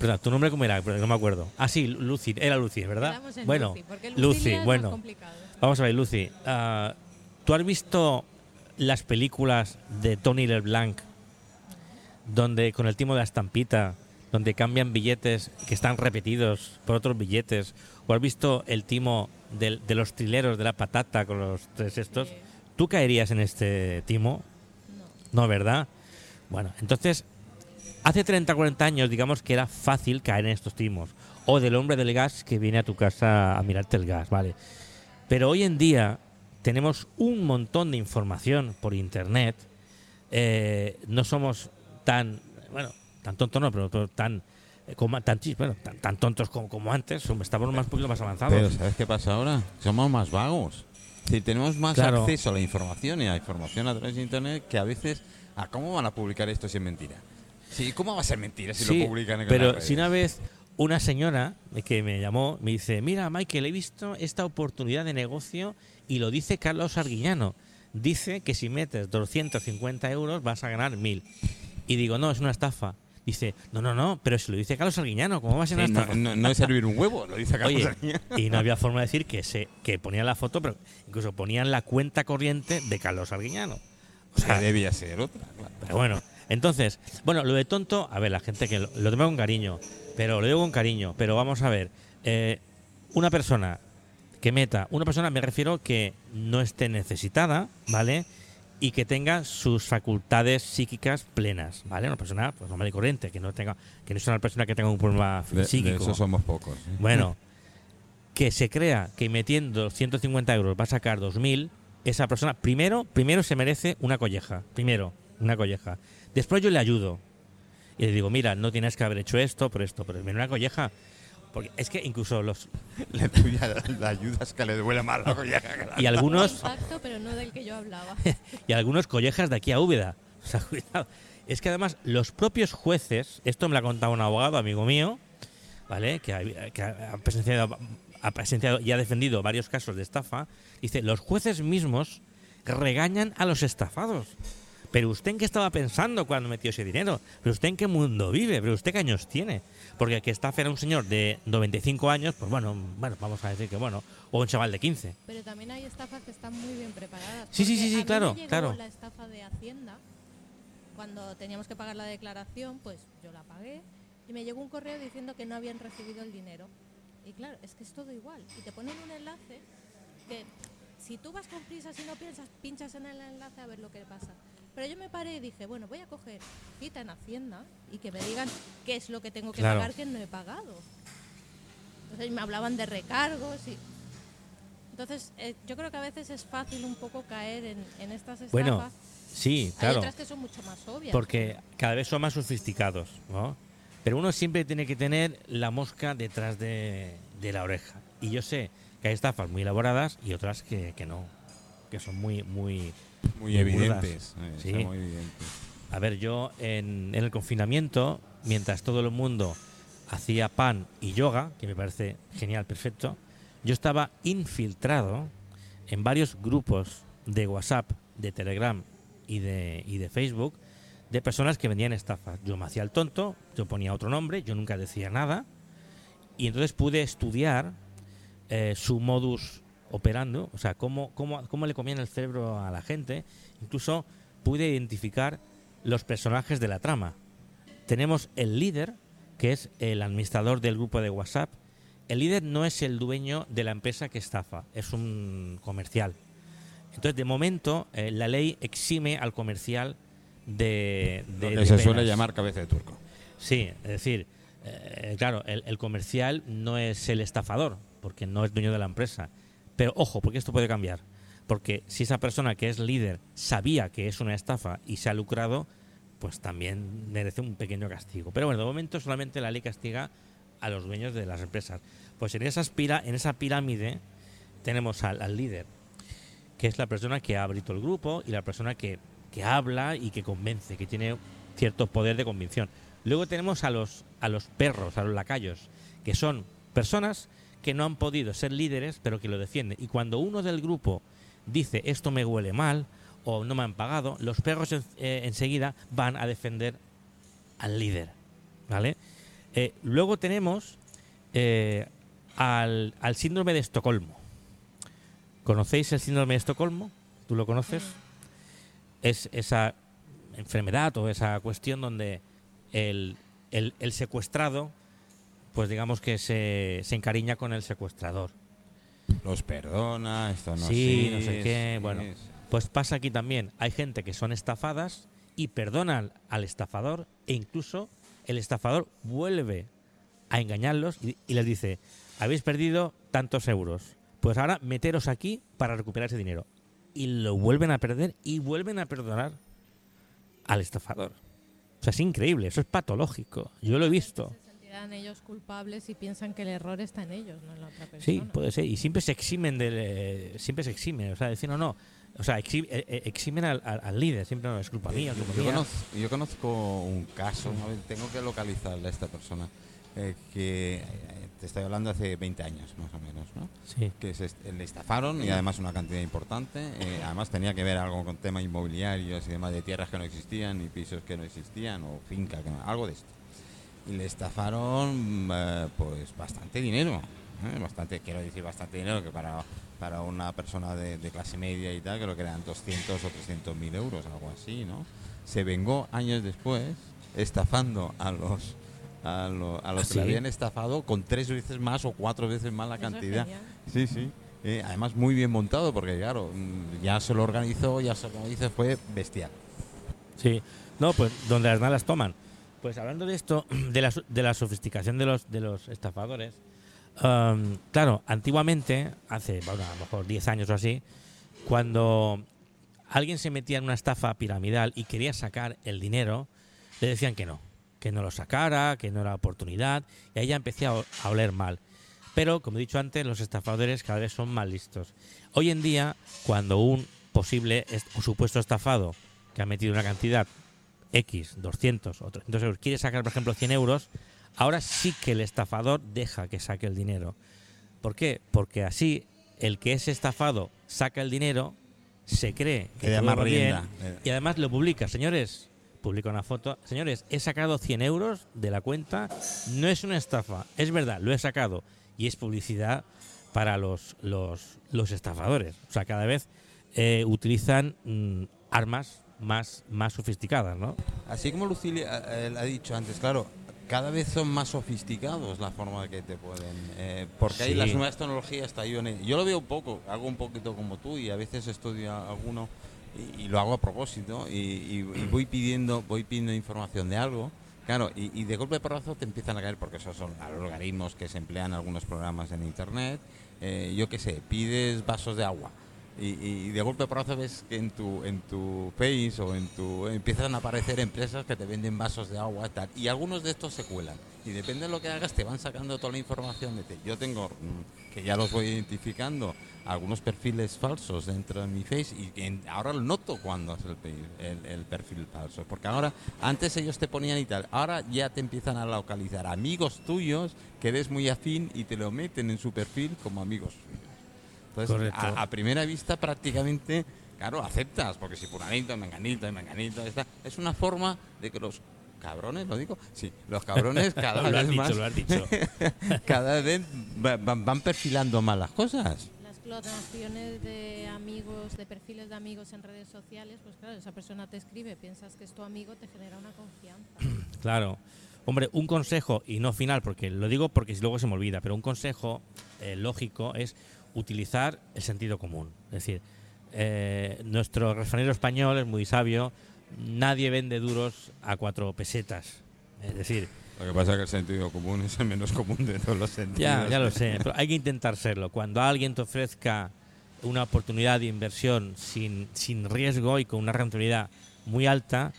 Perdón, ¿tu nombre cómo era? Pero no me acuerdo. Ah, sí, Lucy, era Lucy, ¿verdad? Bueno, Lucy, Lucy, bueno. complicado. Vamos a ver, Lucy. ah, ¿Tú has visto las películas de Tony LeBlanc donde con el timo de la estampita, donde cambian billetes que están repetidos por otros billetes? ¿O has visto el timo del- de, los trileros de la patata con los tres estos? ¿Tú caerías en este timo? No. No, ¿verdad? Bueno, entonces, hace 30, 40 años, digamos que era fácil caer en estos timos. O del hombre del gas que viene a tu casa a mirarte el gas, ¿vale? Pero hoy en día tenemos un montón de información por internet. eh, no somos tan, bueno, tan tontos no, pero, pero tan, eh, como, tan, bueno, tan, tan tontos como, como antes. Estamos más un poquito más avanzados. Pero ¿sabes qué pasa ahora? Somos más vagos. Si tenemos más Claro. acceso a la información y a la información a través de internet que a veces, ¿a cómo van a publicar esto si es mentira? Sí, ¿cómo va a ser mentira si Sí, lo publican en pero si una vez una señora que me llamó me dice, mira Michael, he visto esta oportunidad de negocio y lo dice Carlos Arguiñano. Dice que si metes 250 euros vas a ganar 1000. Y digo, no, es una estafa. Dice, no, no, no, pero si lo dice Carlos Arguiñano, ¿cómo va a ser Sí, una no, estafa? no- no es servir un huevo, lo dice acá. Oye, y no había forma de decir que se que ponían la foto, pero incluso ponían la cuenta corriente de Carlos Arguiñano. O sea, que debía ser otra. claro. pero bueno, entonces, bueno, lo de tonto, a ver, la gente que lo, lo toma con cariño, pero lo digo con cariño, pero vamos a ver, eh, una persona que meta, una persona me refiero que no esté necesitada, ¿vale? Y que tenga sus facultades psíquicas plenas, ¿vale? Una persona pues, normal y corriente, que no tenga, que no es una persona que tenga un problema De, de psíquico. eso somos pocos. ¿eh? Bueno, que se crea que metiendo 150 euros va a sacar 2.000, esa persona primero, primero se merece una colleja. Primero, una colleja. Después yo le ayudo. Y le digo, mira, no tienes que haber hecho esto por esto, pero una colleja. Porque es que incluso los... La tuya, la ayuda es que le duele más la colleja Y algunos, Impacto, pero no del que yo hablaba. y algunos collejas de aquí a Úbeda. O sea, cuidado. Es que además los propios jueces, esto me lo ha contado un abogado, amigo mío, ¿vale? Que ha, que ha presenciado, ha presenciado y ha defendido varios casos de estafa. Dice, los jueces mismos regañan a los estafados. Pero usted en qué estaba pensando cuando metió ese dinero? ¿Pero usted en qué mundo vive? ¿Pero usted qué años tiene? Porque el que estafa era un señor de 95 años, pues bueno, bueno, vamos a decir que bueno, o un chaval de 15. Pero también hay estafas que están muy bien preparadas. Sí, sí, sí, sí, a mí claro, claro. la estafa de Hacienda, cuando teníamos que pagar la declaración, pues yo la pagué y me llegó un correo diciendo que no habían recibido el dinero. Y claro, es que es todo igual. Y te ponen un enlace que si tú vas con prisas y no piensas, pinchas en el enlace a ver lo que pasa. Pero yo me paré y dije, bueno, voy a coger cita en Hacienda y que me digan qué es lo que tengo que Claro. pagar que no he pagado. Entonces me hablaban de recargos y... Entonces, eh, yo creo que a veces es fácil un poco caer en, en estas estafas. Bueno, sí, Hay claro. otras que son mucho más obvias. Porque cada vez son más sofisticados, ¿no? Pero uno siempre tiene que tener la mosca detrás de, de la oreja. Y yo sé que hay estafas muy elaboradas y otras que, que no, que son muy, muy... Muy evidentes. eh, Sí. muy evidentes. A ver, yo en, en el confinamiento, mientras todo el mundo hacía pan y yoga, que me parece genial, perfecto, yo estaba infiltrado en varios grupos de WhatsApp, de Telegram y de, y de Facebook de personas que vendían estafas. Yo me hacía el tonto, yo ponía otro nombre, yo nunca decía nada y entonces pude estudiar eh, su modus operando, o sea, cómo, cómo, cómo le comían el cerebro a la gente. Incluso pude identificar los personajes de la trama. Tenemos el líder, que es el administrador del grupo de WhatsApp. El líder no es el dueño de la empresa que estafa, es un comercial. Entonces, de momento, eh, la ley exime al comercial de... de Lo que de se suele llamar cabeza de turco. Sí, es decir, eh, claro, el, el comercial no es el estafador, porque no es dueño de la empresa. Pero ojo, porque esto puede cambiar. Porque si esa persona que es líder sabía que es una estafa y se ha lucrado, pues también merece un pequeño castigo. Pero bueno, de momento solamente la ley castiga a los dueños de las empresas. Pues en, esa, espira- en esa pirámide tenemos al, al líder, que es la persona que ha abierto el grupo y la persona que, que habla y que convence, que tiene cierto poder de convicción. Luego tenemos a los, a los perros, a los lacayos, que son personas que no han podido ser líderes, pero que lo defienden. Y cuando uno del grupo dice esto me huele mal o no me han pagado, los perros eh, enseguida van a defender al líder. ¿Vale? Eh, luego tenemos eh, al, síndrome de Estocolmo. ¿Conocéis el síndrome de Estocolmo? ¿Tú lo conoces? Es esa enfermedad o esa cuestión donde el secuestrado, pues digamos que se, se encariña con el secuestrador. Los perdona, esto no Sí, sí, no sé qué, bueno. Pues pasa aquí también. Hay gente que son estafadas y perdonan al estafador e incluso el estafador vuelve a engañarlos y, y les dice, habéis perdido tantos euros, pues ahora meteros aquí para recuperar ese dinero. Y lo vuelven a perder y vuelven a perdonar al estafador. O sea, es increíble, eso es patológico. Yo lo he visto. Se sentirán ellos culpables y piensan que el error está en ellos, no en la otra persona. Sí, puede ser. Y siempre se eximen del. eh, siempre se eximen. O sea, decir, no, no. O sea, exi- eh, eh, eximen al, al- al líder. Siempre no es culpa mía, es culpa Yo mía. conozco, yo conozco un caso, a ver, tengo que localizarle a esta persona, eh, que eh, te estoy hablando hace 20 años más o menos, ¿no? Sí. que se est- le estafaron y además una cantidad importante. eh, además tenía que ver algo con temas inmobiliarios y demás de tierras que no existían y pisos que no existían o finca, que no- algo de esto. Y le estafaron eh, pues bastante dinero, ¿eh? bastante, quiero decir bastante dinero que para, para una persona de, de clase media y tal, creo que eran 200 o 300 mil euros, algo así, ¿no? Se vengó años después estafando a los a, lo- a los ¿Ah, que le habían estafado con tres veces más o cuatro veces más la Eso cantidad. Sí, sí. Eh, además muy bien montado porque claro, mm, ya se lo organizó, ya se lo hizo, fue bestial. Sí. No, pues donde las malas toman. Pues hablando de esto, de la, de la sofisticación de los, de los estafadores, am, claro, antiguamente, hace, a lo mejor 10 años o así, cuando alguien se metía en una estafa piramidal y quería sacar el dinero, le decían que no, que no lo sacara, que no era oportunidad, y ahí ya empecé a, oler mal. Pero, como he dicho antes, los estafadores cada vez son más listos. Hoy en día, cuando un posible o supuesto estafado que ha metido una cantidad X, 200 o 300 euros, quiere sacar, por ejemplo, 100 euros, ahora sí que el estafador deja que saque el dinero. ¿Por qué? Porque así el que es estafado saca el dinero, se cree que todo más bien. Eh. y además lo publica. Señores, publica una foto. Señores, he sacado 100 euros de la cuenta. No es una estafa, es verdad, lo he sacado. Y es publicidad para los, los, los estafadores. O sea, cada vez eh, utilizan mm, armas más, más sofisticadas, ¿no? Así como Lucilia eh, ha dicho antes, claro, cada vez son más sofisticados la forma que te pueden... eh, porque hay Sí. las nuevas tecnologías. Yo lo veo un poco, hago un poquito como tú y a veces estudio a- alguno y, y lo hago a propósito y, y- y voy pidiendo voy pidiendo información de algo. Claro, y, y de golpe de porrazo te empiezan a caer, porque esos son algoritmos que se emplean en algunos programas en Internet. Eh, yo qué sé, pides vasos de agua y, y de golpe porrazo ves que en tu en tu Face o en tu empiezan a aparecer empresas que te venden vasos de agua tal y algunos de estos se cuelan y depende de lo que hagas te van sacando toda la información de ti. Yo tengo mm, que ya los voy identificando algunos perfiles falsos dentro de mi Face y ahora lo noto cuando es el, pe- el- el perfil falso porque ahora antes ellos te ponían y tal ahora ya te empiezan a localizar amigos tuyos que eres muy afín y te lo meten en su perfil como amigos suyos. Entonces, a, a primera vista prácticamente claro, aceptas, porque si fulanito, menganito, y menganito, está, es una forma de que los cabrones, lo digo, sí, los cabrones cada lo has vez dicho, más, lo has dicho. cada vez va- van, van perfilando más las cosas. Las clonaciones de amigos, de perfiles de amigos en redes sociales, pues claro, esa persona te escribe, piensas que es tu amigo, te genera una confianza. Claro. Hombre, un consejo, y no final, porque lo digo porque luego se me olvida, pero un consejo eh, lógico es utilizar el sentido común. Es decir, eh, nuestro refranero español es muy sabio, nadie vende duros a cuatro pesetas. Es decir, Lo que pasa es que el sentido común es el menos común de todos los sentidos. ya, ya lo sé, pero hay que intentar serlo. Cuando alguien te ofrezca una oportunidad de inversión sin, sin riesgo y con una rentabilidad muy alta,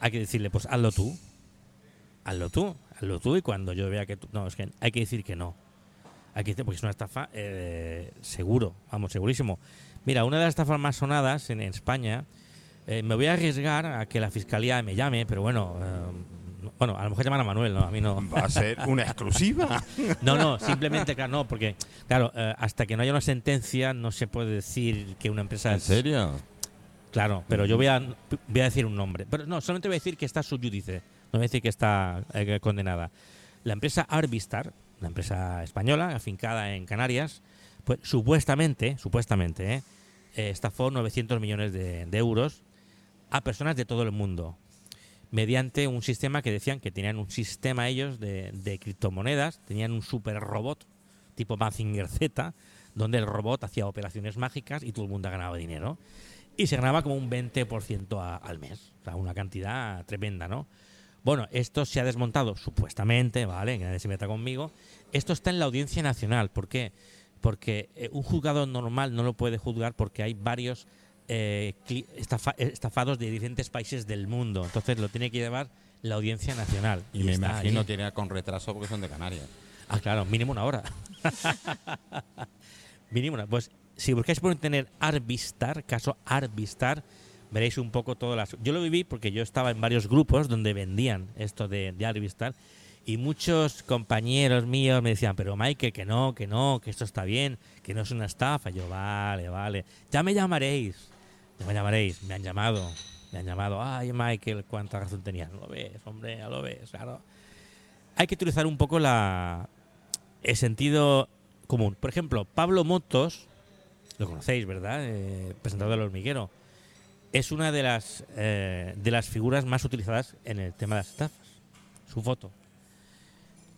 hay que decirle, pues hazlo tú. Hazlo tú, hazlo tú y cuando yo vea que tú... No, es que hay que decir que no. Decir, porque es una estafa eh, seguro, vamos, segurísimo. Mira, una de las estafas más sonadas en, en España, eh, me voy a arriesgar a que la fiscalía me llame, pero bueno, eh, bueno, a lo mejor llaman a Manuel, ¿no? A mí no. Va a ser una exclusiva. No, no, simplemente, claro, no, porque, claro, eh, hasta que no haya una sentencia no se puede decir que una empresa ¿En es. serio? Claro, pero yo voy a, voy a decir un nombre. Pero no, solamente voy a decir que está subyúdice, no voy a decir que está eh, condenada. La empresa Arbistar, la empresa española, afincada en Canarias, pues supuestamente, supuestamente, eh, eh, estafó 900 millones de, euros a personas de todo el mundo mediante un sistema que decían que tenían un sistema ellos de, criptomonedas, tenían un super robot tipo Mazinger Z, donde el robot hacía operaciones mágicas y todo el mundo ganaba dinero. Y se ganaba como un 20% a- al mes, una cantidad tremenda, ¿no? Bueno, esto se ha desmontado, supuestamente, ¿vale? Que nadie se meta conmigo. Esto está en la Audiencia Nacional. ¿Por qué? Porque eh, un juzgado normal no lo puede juzgar porque hay varios eh, estafa- eh, estafados de diferentes países del mundo. Entonces lo tiene que llevar la Audiencia Nacional. Y me imagino allí. irá con retraso porque son de Canarias. Ah, claro, mínimo una hora. mínimo una. Pues si buscáis por tener Arbistar, caso Arbistar, veréis un poco todas las. Yo lo viví porque yo estaba en varios grupos donde vendían esto de, de Arbistar y muchos compañeros míos me decían, pero Michael, que no, que no, que esto está bien, que no es una estafa. Yo, vale, vale. Ya me llamaréis. Ya me llamaréis. Me han llamado. Me han llamado. Ay, Michael, cuánta razón tenías. Lo ves, hombre, ya lo ves, claro. Hay que utilizar un poco la, el sentido común. Por ejemplo, Pablo Motos, lo conocéis, ¿verdad? Eh, presentador del hormiguero. Es una de las, eh, de las figuras más utilizadas en el tema de las estafas. Su foto.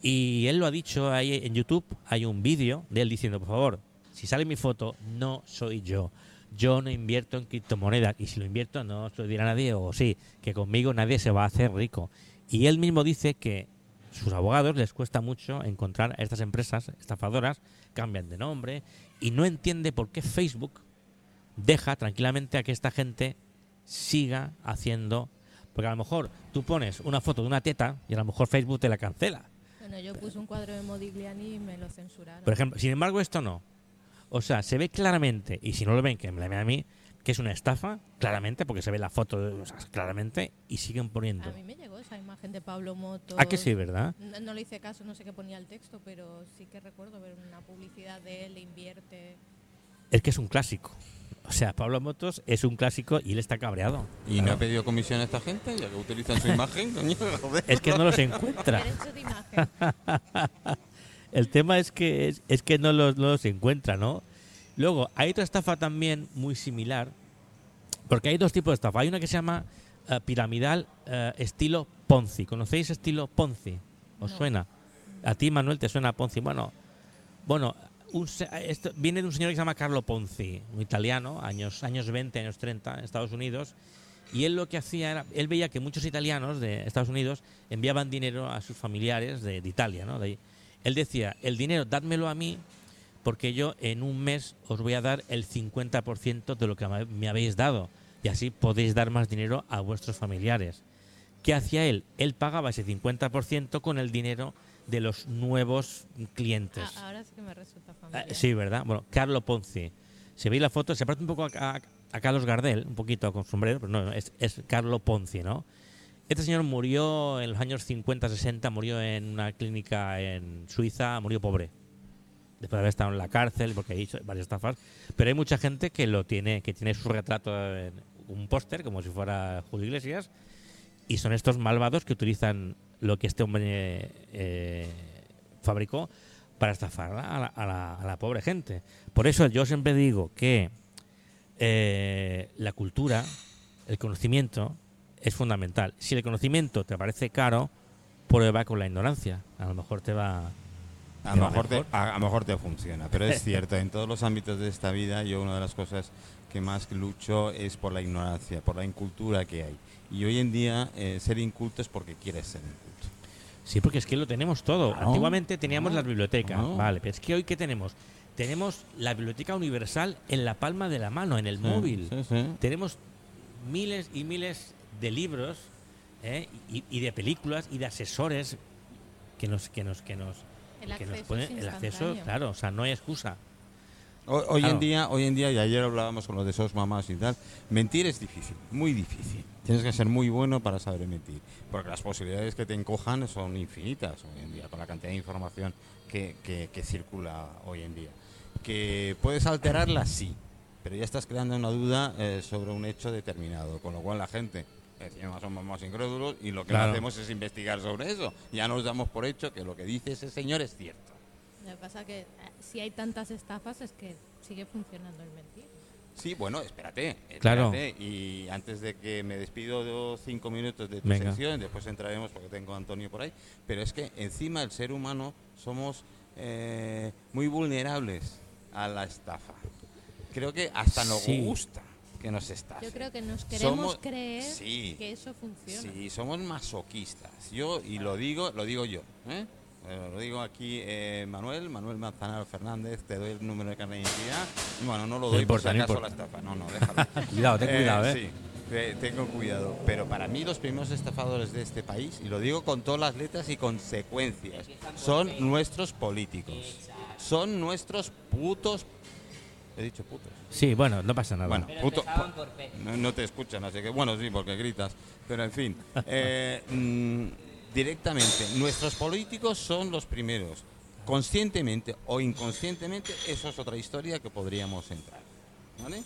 Y él lo ha dicho ahí en YouTube. Hay un vídeo de él diciendo, por favor, si sale mi foto, no soy yo. Yo no invierto en criptomonedas. Y si lo invierto, no se lo dirá nadie. O sí, que conmigo nadie se va a hacer rico. Y él mismo dice que sus abogados les cuesta mucho encontrar a estas empresas estafadoras, cambian de nombre y no entiende por qué Facebook deja tranquilamente a que esta gente siga haciendo. Porque a lo mejor tú pones una foto de una teta y a lo mejor Facebook te la cancela. Bueno, yo puse un cuadro de Modigliani y me lo censuraron. Por ejemplo, sin embargo, esto no. O sea, se ve claramente, y si no lo ven, que me la vean a mí, que es una estafa, claramente, porque se ve la foto o sea, claramente, y siguen poniendo. A mí me llegó esa imagen de Pablo Moto. ¿A que sí, verdad? No, no le hice caso, no sé qué ponía el texto, pero sí que recuerdo ver una publicidad de él, invierte. Es que es un clásico. O sea, Pablo Motos es un clásico y él está cabreado. ¿Y no ha pedido comisión a esta gente? Ya que utilizan su imagen, coño. Es que no los encuentra. El tema es que es, es que no los, no los encuentra, ¿no? Luego, hay otra estafa también muy similar, porque hay dos tipos de estafa. Hay una que se llama eh, piramidal eh, estilo Ponzi. ¿Conocéis estilo Ponzi? ¿Os No. suena? A ti, Manuel, te suena Ponzi. Bueno, bueno un se- esto viene de un señor que se llama Carlo Ponzi, un italiano, años, años 20, años 30, en Estados Unidos. Y él lo que hacía era, él veía que muchos italianos de Estados Unidos enviaban dinero a sus familiares de, Italia, ¿no? De ahí. Él decía, el dinero, dádmelo a mí, porque yo en un mes os voy a dar el 50% de lo que me habéis dado. Y así podéis dar más dinero a vuestros familiares. ¿Qué hacía él? Él pagaba ese 50% con el dinero de los nuevos clientes. Ah, ahora sí que me resulta Ah, familiar. sí, ¿verdad? Bueno, Carlo Ponzi. Se ve la foto, se parece un poco a, a- a Carlos Gardel, un poquito con sombrero, pero no, es, es Carlo Ponzi, ¿no? Este señor murió en los años 50, 60, murió en una clínica en Suiza, murió pobre. después de haber estado en la cárcel, porque ha hecho varias estafas, pero hay mucha gente que lo tiene, que tiene su retrato en un póster, como si fuera Julio Iglesias, y son estos malvados que utilizan lo que este hombre eh, fabricó para estafar a la, a la- a la pobre gente. Por eso yo siempre digo que eh, la cultura, el conocimiento, es fundamental. Si el conocimiento te parece caro, prueba con la ignorancia. A lo mejor te va... A lo, va mejor te, mejor. a, a lo mejor te funciona, pero es cierto, en todos los ámbitos de esta vida yo una de las cosas que más lucho es por la ignorancia, por la incultura que hay. Y hoy en día eh, ser inculto es porque quieres ser. Sí, porque es que lo tenemos todo. Claro, Antiguamente teníamos las bibliotecas, vale, pero es que hoy ¿qué tenemos? Tenemos la biblioteca universal en la palma de la mano, en el móvil. Sí, sí. Tenemos miles y miles de libros ¿eh? y, y de películas y de asesores que nos que nos que nos El que nos ponen el acceso, claro, o sea, no hay excusa. Hoy, hoy Claro. en día, hoy en día, y ayer hablábamos con los de sos mamás y tal, mentir es difícil, muy difícil. Tienes que ser muy bueno para saber mentir, porque las posibilidades que te encojan son infinitas hoy en día, con la cantidad de información que, que- que circula hoy en día. Que puedes alterarla, sí, pero ya estás creando una duda eh, sobre un hecho determinado, con lo cual la gente encima somos más incrédulos y lo que Claro. hacemos es investigar sobre eso. Ya nos damos por hecho que lo que dice ese señor es cierto. Lo que pasa que eh, si hay tantas estafas es que sigue funcionando el mentir. Sí, bueno, espérate, Claro. Y antes de que me despido de cinco minutos de tu Venga. sección, después entraremos porque tengo a Antonio por ahí, pero es que encima el ser humano somos eh, muy vulnerables a la estafa. Creo que hasta nos Sí. gusta que nos estafen. Yo creo que nos queremos Somos- creer sí. que eso funciona. Sí, somos masoquistas. Yo, y lo digo, lo digo yo. ¿eh? Eh, lo digo aquí, eh, Manuel, Manuel Manzanar Fernández, te doy el número de carnet de identidad. Bueno, no lo No doy por si no acaso la estafa. No, no, déjalo. Cuidado, ten cuidado, ¿eh? Sí, te- tengo cuidado. Pero para mí los primeros estafadores de este país, y lo digo con todas las letras y consecuencias, son nuestros políticos. Son nuestros putos... He dicho putos. Sí, bueno, no pasa nada. Bueno, puto- no, no te escuchan, así que bueno, sí, porque gritas. Pero en fin, eh, mm, directamente, nuestros políticos son los primeros. Conscientemente o inconscientemente, eso es otra historia que podríamos entrar. ¿vale?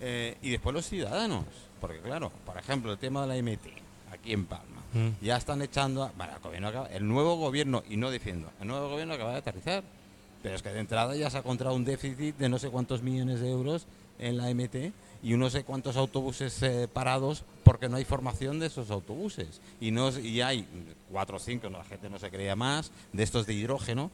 Eh, y después los ciudadanos, porque claro, por ejemplo, el tema de la MT, aquí en Palma, Mm. ya están echando, a- bueno, el, gobierno acaba- el nuevo gobierno, y no defiendo, el nuevo gobierno acaba de aterrizar, pero es que de entrada ya se ha encontrado un déficit de no sé cuántos millones de euros en la MT y no sé cuántos autobuses eh, parados porque no hay formación de esos autobuses. Y, no, y hay cuatro o cinco, la gente no se creía más, de estos de hidrógeno,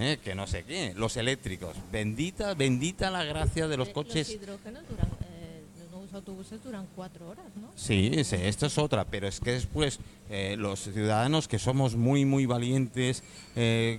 eh, que no sé qué, los eléctricos. Bendita, bendita la gracia de los Eh, coches. Los hidrógenos duran, eh, los nuevos autobuses duran cuatro horas, ¿no? Sí, sí, esto es otra, pero es que después eh, los ciudadanos que somos muy, muy valientes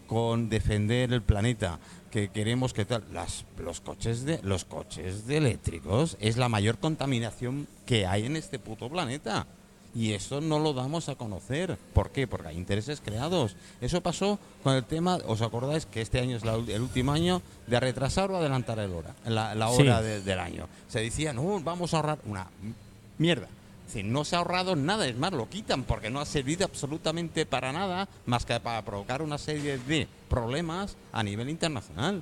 con defender el planeta, que queremos que tal, las, los coches de los coches de eléctricos es la mayor contaminación que hay en este puto planeta. Y eso no lo damos a conocer. ¿Por qué? Porque hay intereses creados. Eso pasó con el tema, ¿os acordáis que este año es la el último año de retrasar o adelantar el hora, la, la Sí. hora de- del año? Se decía, no, vamos a ahorrar una mierda. Decir, no se ha ahorrado nada, es más, lo quitan porque no ha servido absolutamente para nada más que para provocar una serie de problemas a nivel internacional.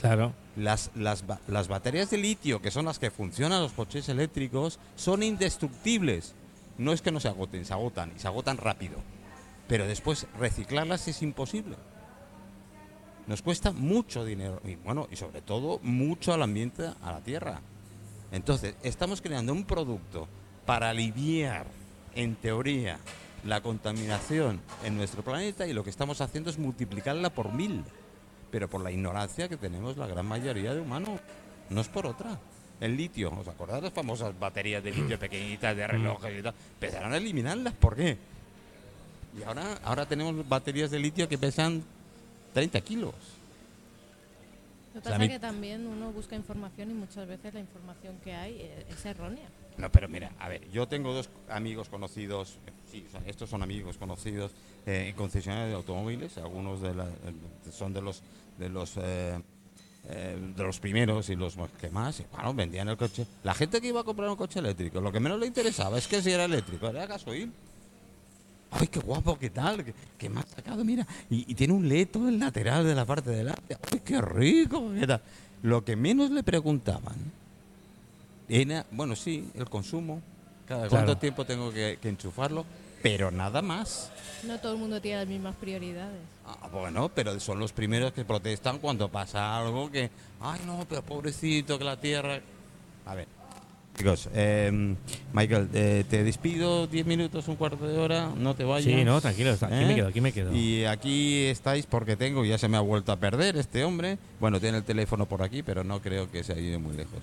Claro. Las, las, las baterías de litio, que son las que funcionan los coches eléctricos, son indestructibles. No es que no se agoten, se agotan y se agotan rápido. Pero después reciclarlas es imposible. Nos cuesta mucho dinero y bueno, y sobre todo mucho al ambiente, a la tierra. Entonces, estamos creando un producto para aliviar, en teoría, la contaminación en nuestro planeta y lo que estamos haciendo es multiplicarla por mil. Pero por la ignorancia que tenemos la gran mayoría de humanos. No es por otra. El litio, ¿os acordáis de las famosas baterías de litio pequeñitas de relojes y tal? Empezaron a eliminarlas. ¿Por qué? Y ahora, ahora tenemos baterías de litio que pesan 30 kilos. Lo que pasa es que también uno busca información y muchas veces la información que hay eh, es errónea. No, pero mira, a ver, yo tengo dos amigos conocidos, sí, son- estos son amigos conocidos eh, en concesionarios de automóviles, algunos de la- eh, son de los de los eh, de los primeros y los que más, y, bueno, vendían el coche. La gente que iba a comprar un coche eléctrico, lo que menos le interesaba es que si era eléctrico, era gasoil. ¡Ay, qué guapo, qué tal! ¿Qué, has sacado? Mira, y, tiene un leto en lateral de la parte de delante. ¡Ay, qué rico! ¿Qué? Lo que menos le preguntaban bueno, sí, el consumo. Cada Claro. cuánto tiempo tengo que, que enchufarlo, pero nada más. No todo el mundo tiene las mismas prioridades. Ah, bueno, pero son los primeros que protestan cuando pasa algo que, ay no, pero pobrecito, que la tierra... A ver, chicos, eh, Michael, eh, te despido 10 minutos, un cuarto de hora, no te vayas. Sí, no, tranquilo, aquí ¿Eh? me quedo, aquí me quedo. Y aquí estáis porque tengo, ya se me ha vuelto a perder este hombre. Bueno, tiene el teléfono por aquí, pero no creo que se haya ido muy lejos.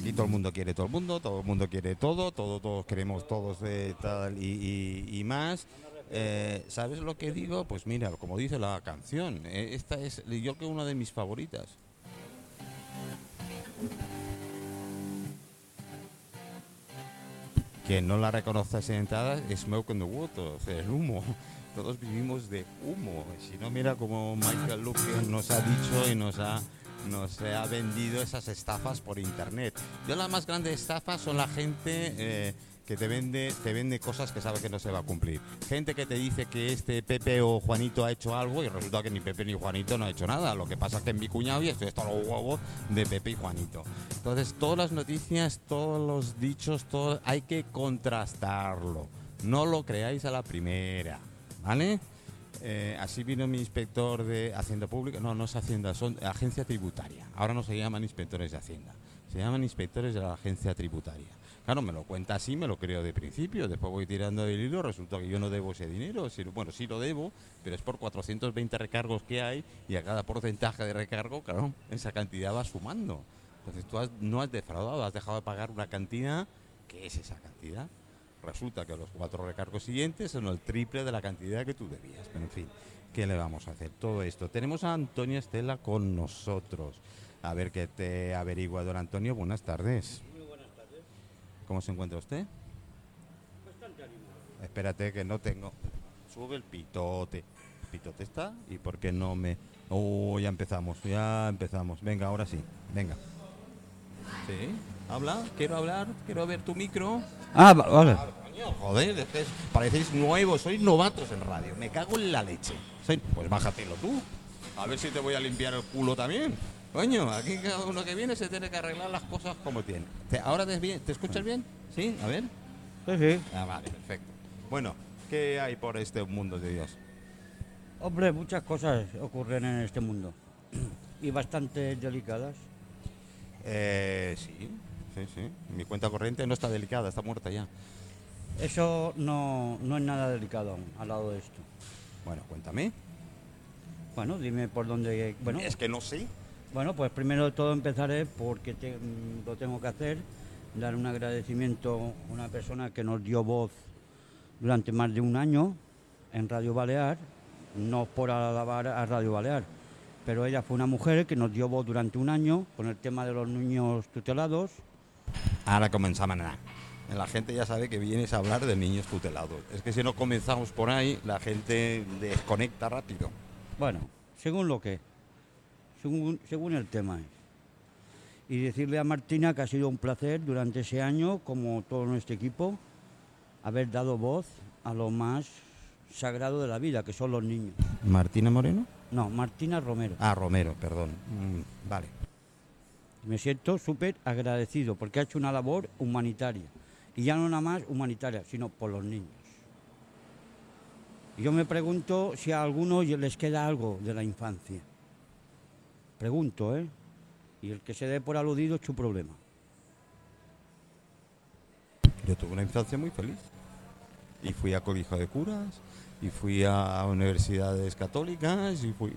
Aquí todo el mundo quiere todo el mundo, todo el mundo quiere todo, todo todos queremos todos de tal y, más. Eh, ¿Sabes lo que digo? Pues mira, como dice la canción, eh, esta es yo creo que una de mis favoritas. Que no la reconoces en entrada, es Smoke in the Water, el humo. Todos vivimos de humo. Si no, mira como Michael Lucas nos ha dicho y nos ha, nos ha vendido esas estafas por internet. Yo las más grandes estafas son la gente eh, que te vende, te vende cosas que sabe que no se va a cumplir. Gente que te dice que este Pepe o Juanito ha hecho algo y resulta que ni Pepe ni Juanito no ha hecho nada. Lo que pasa es que en mi cuñado y estoy hasta los huevos de Pepe y Juanito. Entonces, todas las noticias, todos los dichos, todo, hay que contrastarlo. No lo creáis a la primera, ¿vale? Eh, así vino mi inspector de Hacienda Pública. No, no es Hacienda, son agencia tributaria. Ahora no se llaman inspectores de Hacienda, se llaman inspectores de la agencia tributaria. Claro, me lo cuenta así, me lo creo de principio. Después voy tirando del hilo, resulta que yo no debo ese dinero. Bueno, sí lo debo, pero es por 420 recargos que hay y a cada porcentaje de recargo, claro, esa cantidad va sumando. Entonces tú no has defraudado, has dejado de pagar una cantidad. ¿Qué es esa cantidad? Resulta que los cuatro recargos siguientes son el triple de la cantidad que tú debías. Pero en fin, ¿qué le vamos a hacer? Todo esto. Tenemos a Antonio Estela con nosotros. A ver qué te averigua don Antonio. Buenas tardes. Muy buenas tardes. ¿Cómo se encuentra usted? Bastante animado. Espérate que no tengo. Sube el pitote. ¿El pitote está? ¿Y por qué no me.? Oh, ya empezamos, ya empezamos. Venga, ahora sí. Venga. ¿Sí? ¿Habla? ¿Quiero hablar? ¿Quiero ver tu micro? Ah, va- vale. Joder, es que parecéis nuevos, sois novatos en radio. Me cago en la leche. Pues bájatelo tú. A ver si te voy a limpiar el culo también. Coño, aquí cada uno que viene se tiene que arreglar las cosas como tiene. ¿Te- ¿Ahora te, te escuchas bien? Sí, a ver. Sí, sí. Ah, vale, perfecto. Bueno, ¿qué hay por este mundo de Dios? Hombre, muchas cosas ocurren en este mundo. Y bastante delicadas. Eh, sí, sí, sí. Mi cuenta corriente no está delicada, está muerta ya. Eso no, no es nada delicado aún, al lado de esto. Bueno, cuéntame. Bueno, dime por dónde... Bueno, es que no sé. bueno pues primero de todo empezaré porque te- mm, lo tengo que hacer. Dar un agradecimiento a una persona que nos dio voz durante más de un año en Radio Balear. No por alabar a Radio Balear, pero ella fue una mujer que nos dio voz durante un año con el tema de los niños tutelados. Ahora comenzamos nada. La gente ya sabe que vienes a hablar de niños tutelados. Es que si no comenzamos por ahí, la gente desconecta rápido. Bueno, según lo que, según, según el tema es. Y decirle a Martina que ha sido un placer durante ese año, como todo nuestro equipo, haber dado voz a lo más sagrado de la vida, que son los niños. ¿Martina Moreno? No, Martina Romero. Ah, Romero, perdón. Mm, vale. Me siento súper agradecido porque ha hecho una labor humanitaria. Y ya no nada más humanitaria, sino por los niños. Yo me pregunto si a algunos les queda algo de la infancia. Pregunto, ¿eh? Y el que se dé por aludido es su problema. Yo tuve una infancia muy feliz. Y fui a colegio de curas, y fui a universidades católicas, y fui,